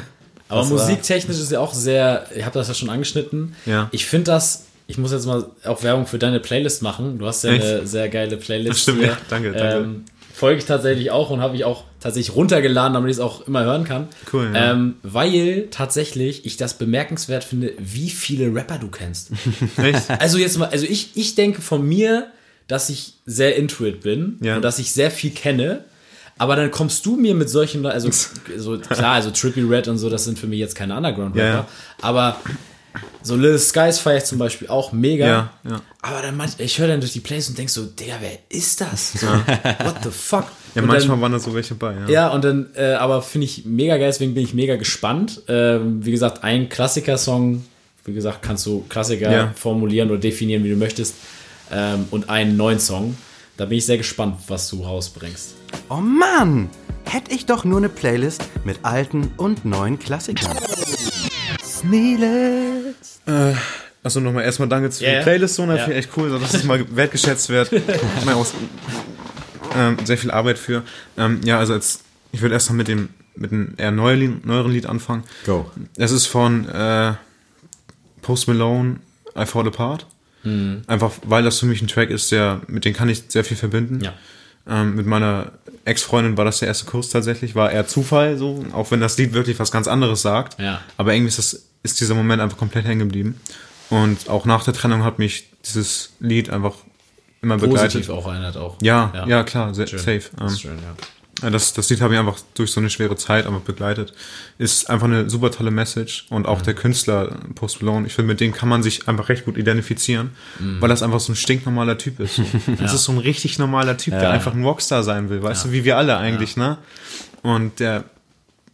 Aber das war- musiktechnisch ist ja auch sehr, ich habe das ja schon angeschnitten. Ja. Ich finde das, ich muss jetzt mal auch Werbung für deine Playlist machen. Du hast ja Echt? eine sehr geile Playlist. Das stimmt, hier. ja. Danke, danke. Ähm, folge ich tatsächlich auch und habe ich auch tatsächlich runtergeladen, damit ich es auch immer hören kann. Cool, ja. Ähm, weil tatsächlich ich das bemerkenswert finde, wie viele Rapper du kennst. (laughs) Echt? Also jetzt mal, also ich, ich denke von mir, dass ich sehr intuit bin Ja. und dass ich sehr viel kenne. Aber dann kommst du mir mit solchen, also (laughs) so, klar, also Trippy Red und so, das sind für mich jetzt keine Underground-Rapper. Ja. Aber so Lil Skies feiere ich zum Beispiel auch mega. Ja, ja. Aber dann manch, ich höre dann durch die Plays und denk so, Digga, wer ist das? So, what the fuck? Ja, und manchmal dann, waren da so welche bei, ja. ja, und dann, äh, aber finde ich mega geil, deswegen bin ich mega gespannt. Ähm, wie gesagt, ein Klassiker-Song, wie gesagt, kannst du Klassiker Ja. formulieren oder definieren, wie du möchtest. Ähm, und einen neuen Song. Da bin ich sehr gespannt, was du rausbringst. Oh Mann! Hätte ich doch nur eine Playlist mit alten und neuen Klassikern. Sneelers. Achso, nochmal erstmal danke für Ja, die ja. Playlist, so? Ja. Finde ich echt cool, dass es mal wertgeschätzt wird. (laughs) Ähm, sehr viel Arbeit für. Ähm, ja, also jetzt, ich würde erstmal mit dem, mit einem eher neueren Lied, neueren Lied anfangen. Go. Es ist von äh, Post Malone, I Fall Apart. Mhm. Einfach, weil das für mich ein Track ist, der, mit dem kann ich sehr viel verbinden. Ja. Ähm, mit meiner Ex-Freundin war das der erste Kurs tatsächlich, war eher Zufall, so, auch wenn das Lied wirklich was ganz anderes sagt. Ja. Aber irgendwie ist, das, ist dieser Moment einfach komplett hängen geblieben. Und auch nach der Trennung hat mich dieses Lied einfach immer begleitet. Positiv auch erinnert auch. Ja, ja, klar, sehr, safe. Ähm, schön, ja. Ja, Das, das Lied habe ich einfach durch so eine schwere Zeit einfach begleitet. Ist einfach eine super tolle Message und auch der Künstler Post Malone, ich finde, mit dem kann man sich einfach recht gut identifizieren, weil das einfach so ein stinknormaler Typ ist. (laughs) Das ist so ein richtig normaler Typ, der einfach ein Rockstar sein will, weißt du, wie wir alle eigentlich, ne? Und der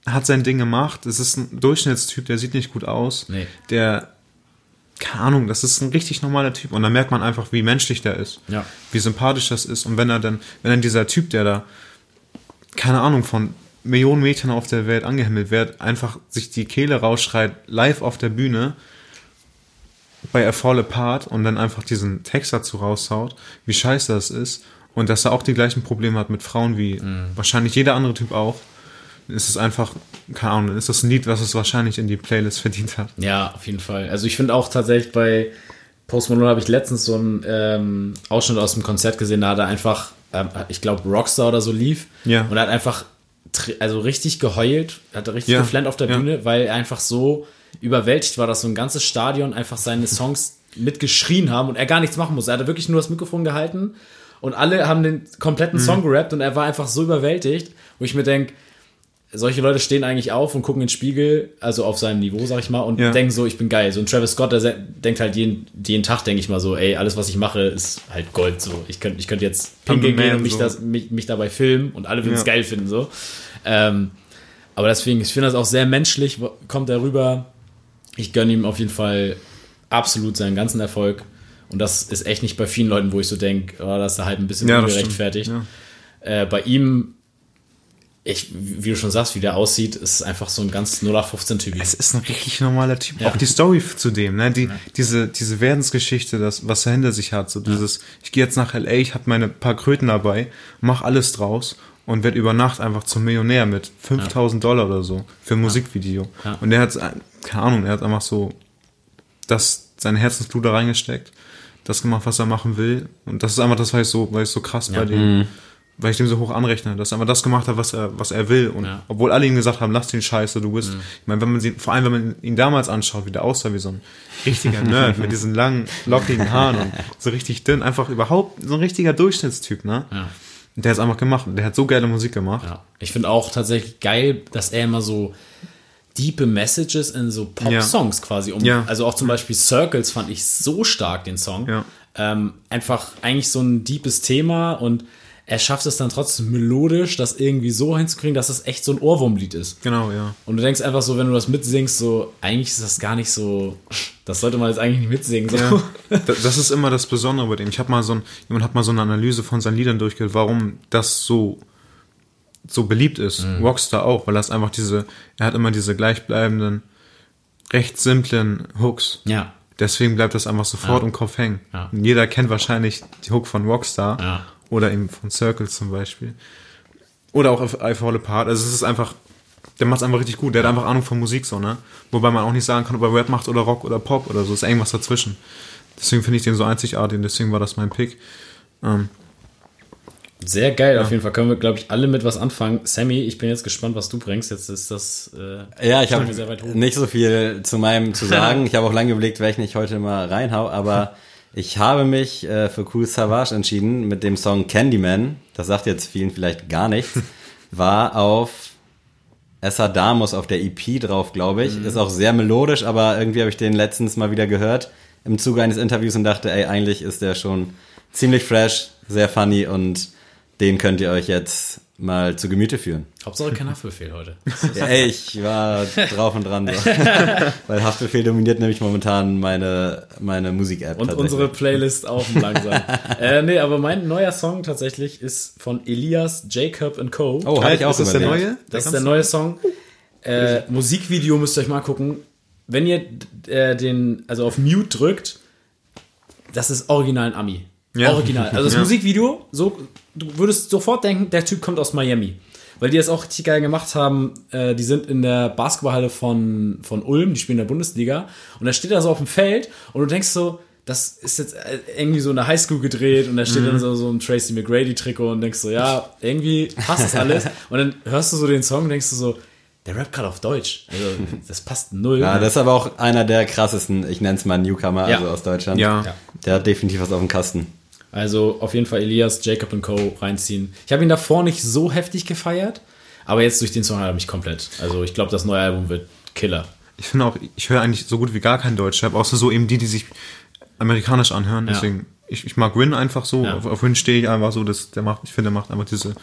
hat sein Ding gemacht. Es ist ein Durchschnittstyp, der sieht nicht gut aus. Nee. Der, keine Ahnung, das ist ein richtig normaler Typ. Und da merkt man einfach, wie menschlich der ist. Ja. Wie sympathisch das ist. Und wenn er dann, wenn dann dieser Typ, der da, keine Ahnung, von Millionen Mädchen auf der Welt angehimmelt wird, einfach sich die Kehle rausschreit, live auf der Bühne, bei A Fall Apart und dann einfach diesen Text dazu raushaut, wie scheiße das ist. Und dass er auch die gleichen Probleme hat mit Frauen wie wahrscheinlich jeder andere Typ auch. Ist es einfach, keine Ahnung, ist das ein Lied, was es wahrscheinlich in die Playlist verdient hat. Ja, auf jeden Fall. Also ich finde auch tatsächlich bei Post Malone habe ich letztens so einen ähm, Ausschnitt aus dem Konzert gesehen, da hat er einfach, ähm, ich glaube Rockstar oder so lief Ja. und er hat einfach also richtig geheult, hat richtig Ja, geflennt auf der. Bühne, weil er einfach so überwältigt war, dass so ein ganzes Stadion einfach seine Songs mitgeschrien haben und er gar nichts machen musste. Er hatte wirklich nur das Mikrofon gehalten und alle haben den kompletten Mhm. Song gerappt und er war einfach so überwältigt, wo ich mir denke, solche Leute stehen eigentlich auf und gucken in den Spiegel, also auf seinem Niveau, sag ich mal, und Ja. denken so, ich bin geil. So ein Travis Scott, der denkt halt jeden, jeden Tag, denke ich mal so, ey, alles, was ich mache, ist halt Gold. So, ich könnte ich könnte jetzt pinkeln gehen und mich, so. das, mich, mich dabei filmen und alle würden es Ja. geil finden. so. Ähm, aber deswegen, ich finde das auch sehr menschlich, kommt er rüber. Ich gönne ihm auf jeden Fall absolut seinen ganzen Erfolg. Und das ist echt nicht bei vielen Leuten, wo ich so denke, oh, das ist halt ein bisschen Ja, ungerechtfertigt. Ja. Äh, bei ihm, ich, wie du schon sagst, wie der aussieht, ist einfach so ein ganz 0815-Typ. Es ist ein richtig normaler Typ. Ja. Auch die Story zu dem, ne? Die, diese, diese Werdensgeschichte, das, was er hinter sich hat. So dieses, ich gehe jetzt nach LA, ich habe meine paar Kröten dabei, mach alles draus und werde über Nacht einfach zum Millionär mit 5000 Dollar oder so für ein Musikvideo. Ja. Und der hat, keine Ahnung, er hat einfach so das, sein Herzensblut da reingesteckt, das gemacht, was er machen will. Und das ist einfach das, was ich so, weil ich so krass bei dem, weil ich dem so hoch anrechne, dass er einfach das gemacht hat, was er, was er will. Und Ja. obwohl alle ihm gesagt haben, lass den Scheiße, du bist. Ich meine, wenn man sie, vor allem wenn man ihn damals anschaut, wie der aussah, wie so ein richtiger Nerd mit diesen langen, lockigen Haaren und so richtig dünn, einfach überhaupt so ein richtiger Durchschnittstyp, ne? Ja. Und der hat einfach gemacht. Und der hat so geile Musik gemacht. Ja. Ich finde auch tatsächlich geil, dass er immer so diepe Messages in so Pop-Songs quasi um. Ja. Also auch zum Beispiel Circles fand ich so stark, den Song. Ja. Ähm, einfach eigentlich so ein deepes Thema und er schafft es dann trotzdem melodisch, das irgendwie so hinzukriegen, dass es echt so ein Ohrwurmlied ist. Genau, ja. Und du denkst einfach so, wenn du das mitsingst, so, eigentlich ist das gar nicht so, das sollte man jetzt eigentlich nicht mitsingen. So. Ja, Da- das ist immer das Besondere bei dem. Ich habe mal so ein, jemand hat mal so eine Analyse von seinen Liedern durchgehört, warum das so so beliebt ist. Rockstar auch, weil das einfach diese, er hat immer diese gleichbleibenden, recht simplen Hooks. Ja. Deswegen bleibt das einfach sofort Ja. im Kopf hängen. Ja. Und Jeder kennt wahrscheinlich die Hook von Rockstar Ja. Oder eben von Circles zum Beispiel. Oder auch auf I Fall Apart. Also es ist einfach, der macht es einfach richtig gut. Der hat einfach Ahnung von Musik so, ne? Wobei man auch nicht sagen kann, ob er Rap macht oder Rock oder Pop oder so. Ist irgendwas dazwischen. Deswegen finde ich den so einzigartig und deswegen war das mein Pick. Ähm, Sehr geil, auf jeden Fall können wir, glaube ich, alle mit was anfangen. Sammy, ich bin jetzt gespannt, was du bringst. Jetzt ist das. Äh, Ja, ich habe nicht so viel zu meinem zu (laughs) sagen. Ich habe auch lange überlegt, welchen ich heute mal reinhau, aber (laughs) ich habe mich äh, für Cool Savage entschieden mit dem Song Candyman. Das sagt jetzt vielen vielleicht gar nichts. (laughs) War auf Esadamus auf der EP drauf, glaube ich. Ist auch sehr melodisch, aber irgendwie habe ich den letztens mal wieder gehört im Zuge eines Interviews und dachte, ey, eigentlich ist der schon ziemlich fresh, sehr funny und den könnt ihr euch jetzt mal zu Gemüte führen. Hauptsache kein Haftbefehl heute. (laughs) Ja, ey, ich war drauf und dran. So. (laughs) Weil Haftbefehl dominiert nämlich momentan meine, meine Musik-App. Und unsere Playlist auch (laughs) langsam. äh, nee, aber mein neuer Song tatsächlich ist von Elias Jacob Co. Oh, hatte ich auch ist das der neue? Das ist der neue Song. Äh, Musikvideo müsst ihr euch mal gucken. Wenn ihr äh, den, also auf Mute drückt, das ist original ein Ami. Ja. Original. Also das Ja. Musikvideo, so, du würdest sofort denken, der Typ kommt aus Miami. Weil die das auch richtig geil gemacht haben. Äh, die sind in der Basketballhalle von, von Ulm, die spielen in der Bundesliga. Und da steht er so auf dem Feld und du denkst so, das ist jetzt äh, irgendwie so eine Highschool gedreht und da steht dann so, so ein Tracy McGrady-Trikot und denkst so, ja, irgendwie passt das alles. (laughs) Und dann hörst du so den Song und denkst du so, der rappt gerade auf Deutsch. Also, das passt null. Ja, das ist aber auch einer der krassesten, ich nenne es mal Newcomer, Ja. also aus Deutschland. Ja. Ja. Der hat definitiv was auf dem Kasten. Also auf jeden Fall Elias, Jacob und Co. reinziehen. Ich habe ihn davor nicht so heftig gefeiert, aber jetzt durch den Song hat er mich komplett. Also ich glaube, das neue Album wird Killer. ich finde auch, ich höre eigentlich so gut wie gar kein Deutschrap, außer so eben die, die sich amerikanisch anhören. Ja. Deswegen, ich, ich mag Rin einfach so. Ja. Auf, auf Rin stehe ich einfach so, dass der macht, ich finde, der macht einfach diese,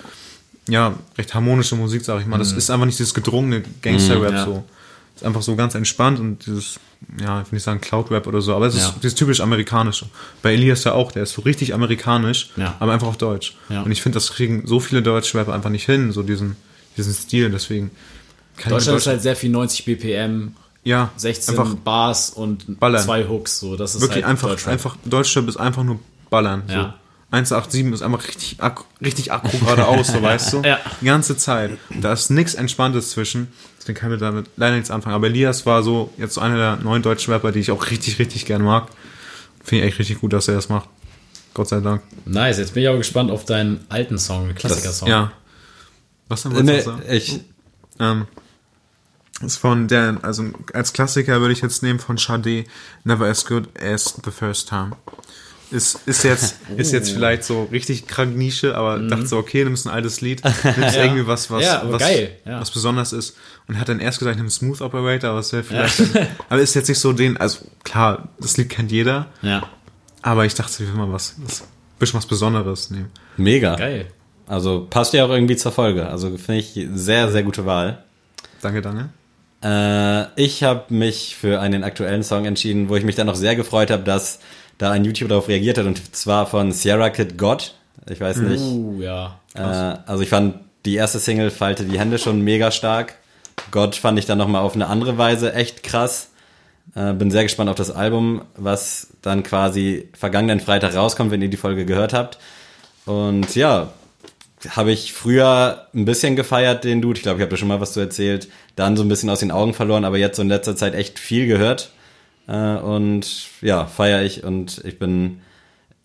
ja, recht harmonische Musik, sag ich mal. Das ist einfach nicht dieses gedrungene Gangster-Rap Mhm, ja. so. Ist einfach so ganz entspannt und dieses, ja, ich will nicht sagen Cloud-Rap oder so, aber es ist Ja. dieses typisch amerikanische. Bei Elias ja auch, der ist so richtig amerikanisch, Ja. aber einfach auf Deutsch. Ja. Und ich finde, das kriegen so viele Deutschrapper einfach nicht hin, so diesen, diesen Stil, deswegen kann Deutschland ist halt sehr viel 90 BPM, ja, 16 einfach Bars und Ballern. zwei Hooks. So, das ist wirklich halt einfach, Deutschrap. einfach, Deutschrap ist einfach nur ballern. So. Ja. 187 ist einfach richtig, richtig akku geradeaus, so (laughs) weißt du? Ja. Die ganze Zeit. Da ist nichts Entspanntes zwischen. Deswegen kann ich damit leider nichts anfangen. Aber Elias war so jetzt so einer der neuen deutschen Rapper, die ich auch richtig, richtig gern mag. Finde ich echt richtig gut, dass er das macht. Gott sei Dank. Nice, jetzt bin ich auch gespannt auf deinen alten Song, Klassiker-Song. Ja. Was denn wolltest Nee, du sagen? ich, Ähm, ist von der, also als Klassiker würde ich jetzt nehmen von Sade, Never as Good as the First Time. Ist, ist jetzt, (laughs) ist jetzt vielleicht so richtig krank Nische, aber dachte so, okay, nimmst ein altes Lied, (laughs) nimmst irgendwie was, was, Ja, was, geil, ja. was besonders ist. Und hat dann erst gesagt, nimm Smooth Operator, aber es wäre vielleicht, dann, (laughs) aber ist jetzt nicht so den, also klar, das Lied kennt jeder, ja. aber ich dachte, ich will mal was, was bisschen was Besonderes nehmen. mega. Geil. Also passt ja auch irgendwie zur Folge. Also finde ich sehr, sehr gute Wahl. Danke, Daniel. Äh, ich habe mich für einen aktuellen Song entschieden, wo ich mich dann noch sehr gefreut habe, dass da ein YouTuber darauf reagiert hat und zwar von Sierra Kid God. Ich weiß nicht. Uh, ja. Äh, also ich fand die erste Single Falte die Hände schon mega stark. God fand ich dann nochmal auf eine andere Weise echt krass. Äh, bin sehr gespannt auf das Album, was dann quasi vergangenen Freitag rauskommt, wenn ihr die Folge gehört habt. Und ja, habe ich früher ein bisschen gefeiert, den Dude. Ich glaube, ich habe da schon mal was zu erzählt. Dann so ein bisschen aus den Augen verloren, aber jetzt so in letzter Zeit echt viel gehört. Äh, und ja, feiere ich und ich bin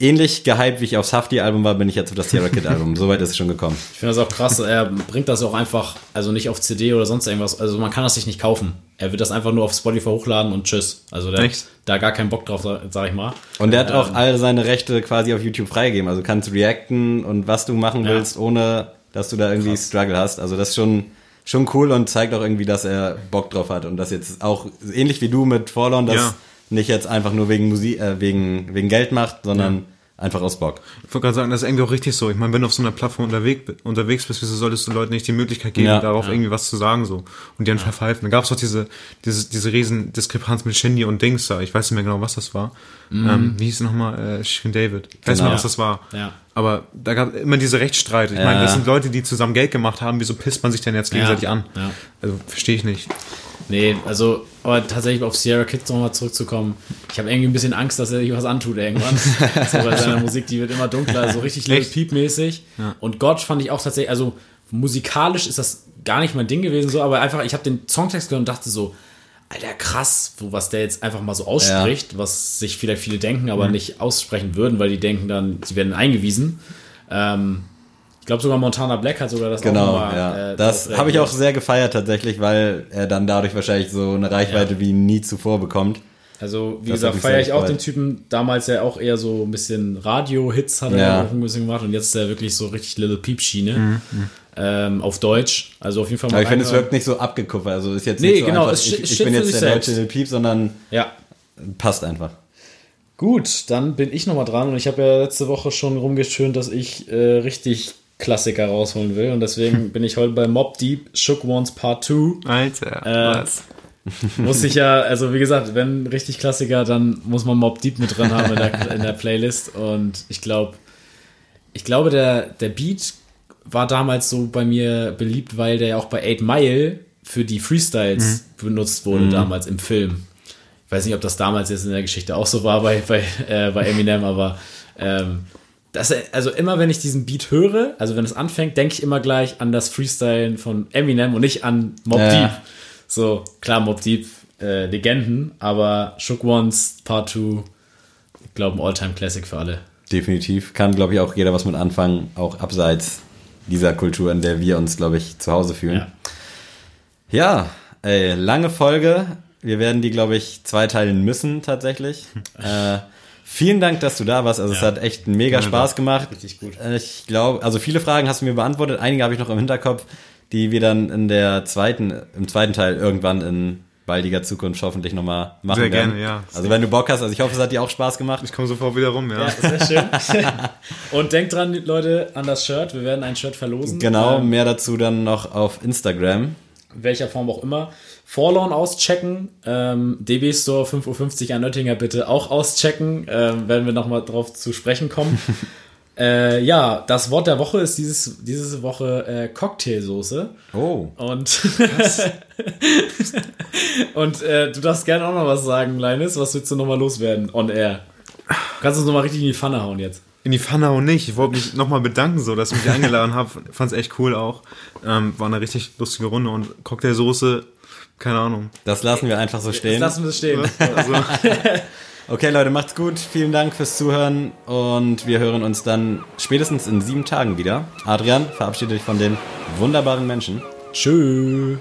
ähnlich gehypt, wie ich aufs Hafti-Album war, bin ich jetzt auf das Sierra Kid-Album. (laughs) Soweit ist es schon gekommen. Ich finde das auch krass. Er bringt das auch einfach, also nicht auf CD oder sonst irgendwas. Also man kann das sich nicht kaufen. Er wird das einfach nur auf Spotify hochladen und tschüss. Also der Echt? hat da gar keinen Bock drauf, sag ich mal. Und der hat auch all seine Rechte quasi auf YouTube freigegeben. Also kannst reacten und was du machen Ja. willst, ohne dass du da irgendwie Struggle hast. Also das ist schon, schon cool und zeigt auch irgendwie, dass er Bock drauf hat. Und das jetzt auch ähnlich wie du mit Forlorn, das Ja. nicht jetzt einfach nur wegen Musik, äh, wegen, wegen Geld macht, sondern einfach aus Bock. Ich wollte gerade sagen, das ist irgendwie auch richtig so. Ich meine, wenn du auf so einer Plattform unterwegs, unterwegs bist, wieso solltest du Leuten nicht die Möglichkeit geben, Ja. darauf irgendwie was zu sagen so und die dann verpfeifen. Da gab es doch diese, diese, diese riesen Diskrepanz mit Shindy und Dings da. Ich weiß nicht mehr genau, was das war. Ähm, wie hieß es nochmal? Äh, Shirin David. Ich weiß Genau. nicht mehr, was das war. Ja. Aber da gab immer diese Rechtsstreit. Ich Ja. meine, das sind Leute, die zusammen Geld gemacht haben. Wieso pisst man sich denn jetzt gegenseitig Ja. an? Ja. Also verstehe ich nicht. Nee, also, aber tatsächlich auf Sierra Kids nochmal zurückzukommen. Ich habe irgendwie ein bisschen Angst, dass er sich was antut irgendwann. (laughs) so bei seiner Musik, die wird immer dunkler, so richtig Little? Peep-mäßig. Und Gott fand ich auch tatsächlich, also musikalisch ist das gar nicht mein Ding gewesen, so, aber einfach, ich habe den Songtext gehört und dachte so, Alter, krass, wo, was der jetzt einfach mal so ausspricht, was sich vielleicht viele denken, aber nicht aussprechen würden, weil die denken dann, sie werden eingewiesen. Ähm, ich glaube sogar Montana Black hat sogar das auch Genau, nochmal, ja. äh, das darauf habe ich auch sehr gefeiert tatsächlich, weil er dann dadurch wahrscheinlich so eine Reichweite wie nie zuvor bekommt. Also, wie Das gesagt, feiere ich auch gefreut. den Typen. Damals ja auch eher so ein bisschen Radio-Hits hat er Ja. auch ein bisschen gemacht und jetzt ist er wirklich so richtig Little Peep-Schiene. Ähm, auf Deutsch. Also auf jeden Fall mal. Aber ich finde, es wirkt nicht so abgekuppert. Also ist jetzt Nee, nicht so genau, einfach, es ich, ich bin jetzt der selbst. deutsche Lil Peep, sondern Ja. passt einfach. Gut, dann bin ich nochmal dran und ich habe ja letzte Woche schon rumgeschönt, dass ich äh, richtig Klassiker rausholen will und deswegen (laughs) bin ich heute bei Mob Deep Shook Ones Part 2. Alter, Äh, was? Muss ich ja, (laughs) also wie gesagt, wenn richtig Klassiker, dann muss man Mob Deep mit drin haben in der, in der Playlist. Und ich glaube, ich glaube, der, der Beat war damals so bei mir beliebt, weil der ja auch bei 8 Mile für die Freestyles benutzt wurde, damals im Film. Ich weiß nicht, ob das damals jetzt in der Geschichte auch so war bei, bei, äh, bei Eminem, aber ähm, das, also immer wenn ich diesen Beat höre, also wenn es anfängt, denke ich immer gleich an das Freestylen von Eminem und nicht an Mob Ja. Deep. So, klar, Mob Deep, äh, Legenden, aber Shook Ones Part 2, ich glaube, ein Alltime-Classic für alle. Definitiv. Kann, glaube ich, auch jeder was mit anfangen, auch abseits dieser Kultur, in der wir uns, glaube ich, zu Hause fühlen. Ja. Ja, ey, lange Folge. Wir werden die, glaube ich, zweiteilen müssen tatsächlich. (laughs) äh, vielen Dank, dass du da warst. Also es Ja. hat echt mega Spaß gemacht. Richtig gut. Ich glaube, also viele Fragen hast du mir beantwortet. Einige habe ich noch im Hinterkopf, die wir dann in der zweiten, im zweiten Teil irgendwann in baldiger Zukunft hoffentlich nochmal machen Sehr werden. gerne, ja. Also wenn du Bock hast, also ich hoffe, es hat dir auch Spaß gemacht. Ich komme sofort wieder rum, ja. Ja, sehr schön. (laughs) und denkt dran, Leute, an das Shirt. Wir werden ein Shirt verlosen. Genau, Ähm, mehr dazu dann noch auf Instagram. Welcher Form auch immer. Forlorn auschecken. Ähm, DB Store 5.50 Uhr an Nöttinger bitte auch auschecken. Ähm, werden wir nochmal drauf zu sprechen kommen. (laughs) äh, ja, das Wort der Woche ist dieses, diese Woche äh, Cocktailsoße. Oh. Und, (laughs) und äh, du darfst gerne auch noch was sagen, Linus. Was willst du nochmal loswerden on air? Du kannst uns nochmal richtig in die Pfanne hauen jetzt. In die Pfanne auch nicht. Ich wollte mich nochmal bedanken, so, dass ihr mich (laughs) eingeladen habt. Fand's echt cool auch. Ähm, war eine richtig lustige Runde und Cocktailsoße, keine Ahnung. Das lassen wir einfach so stehen. lassen wir es stehen. Also, (laughs) Okay, Leute, macht's gut. Vielen Dank fürs Zuhören und wir hören uns dann spätestens in sieben Tagen wieder. Adrian, verabschiede dich von den wunderbaren Menschen. Tschüss.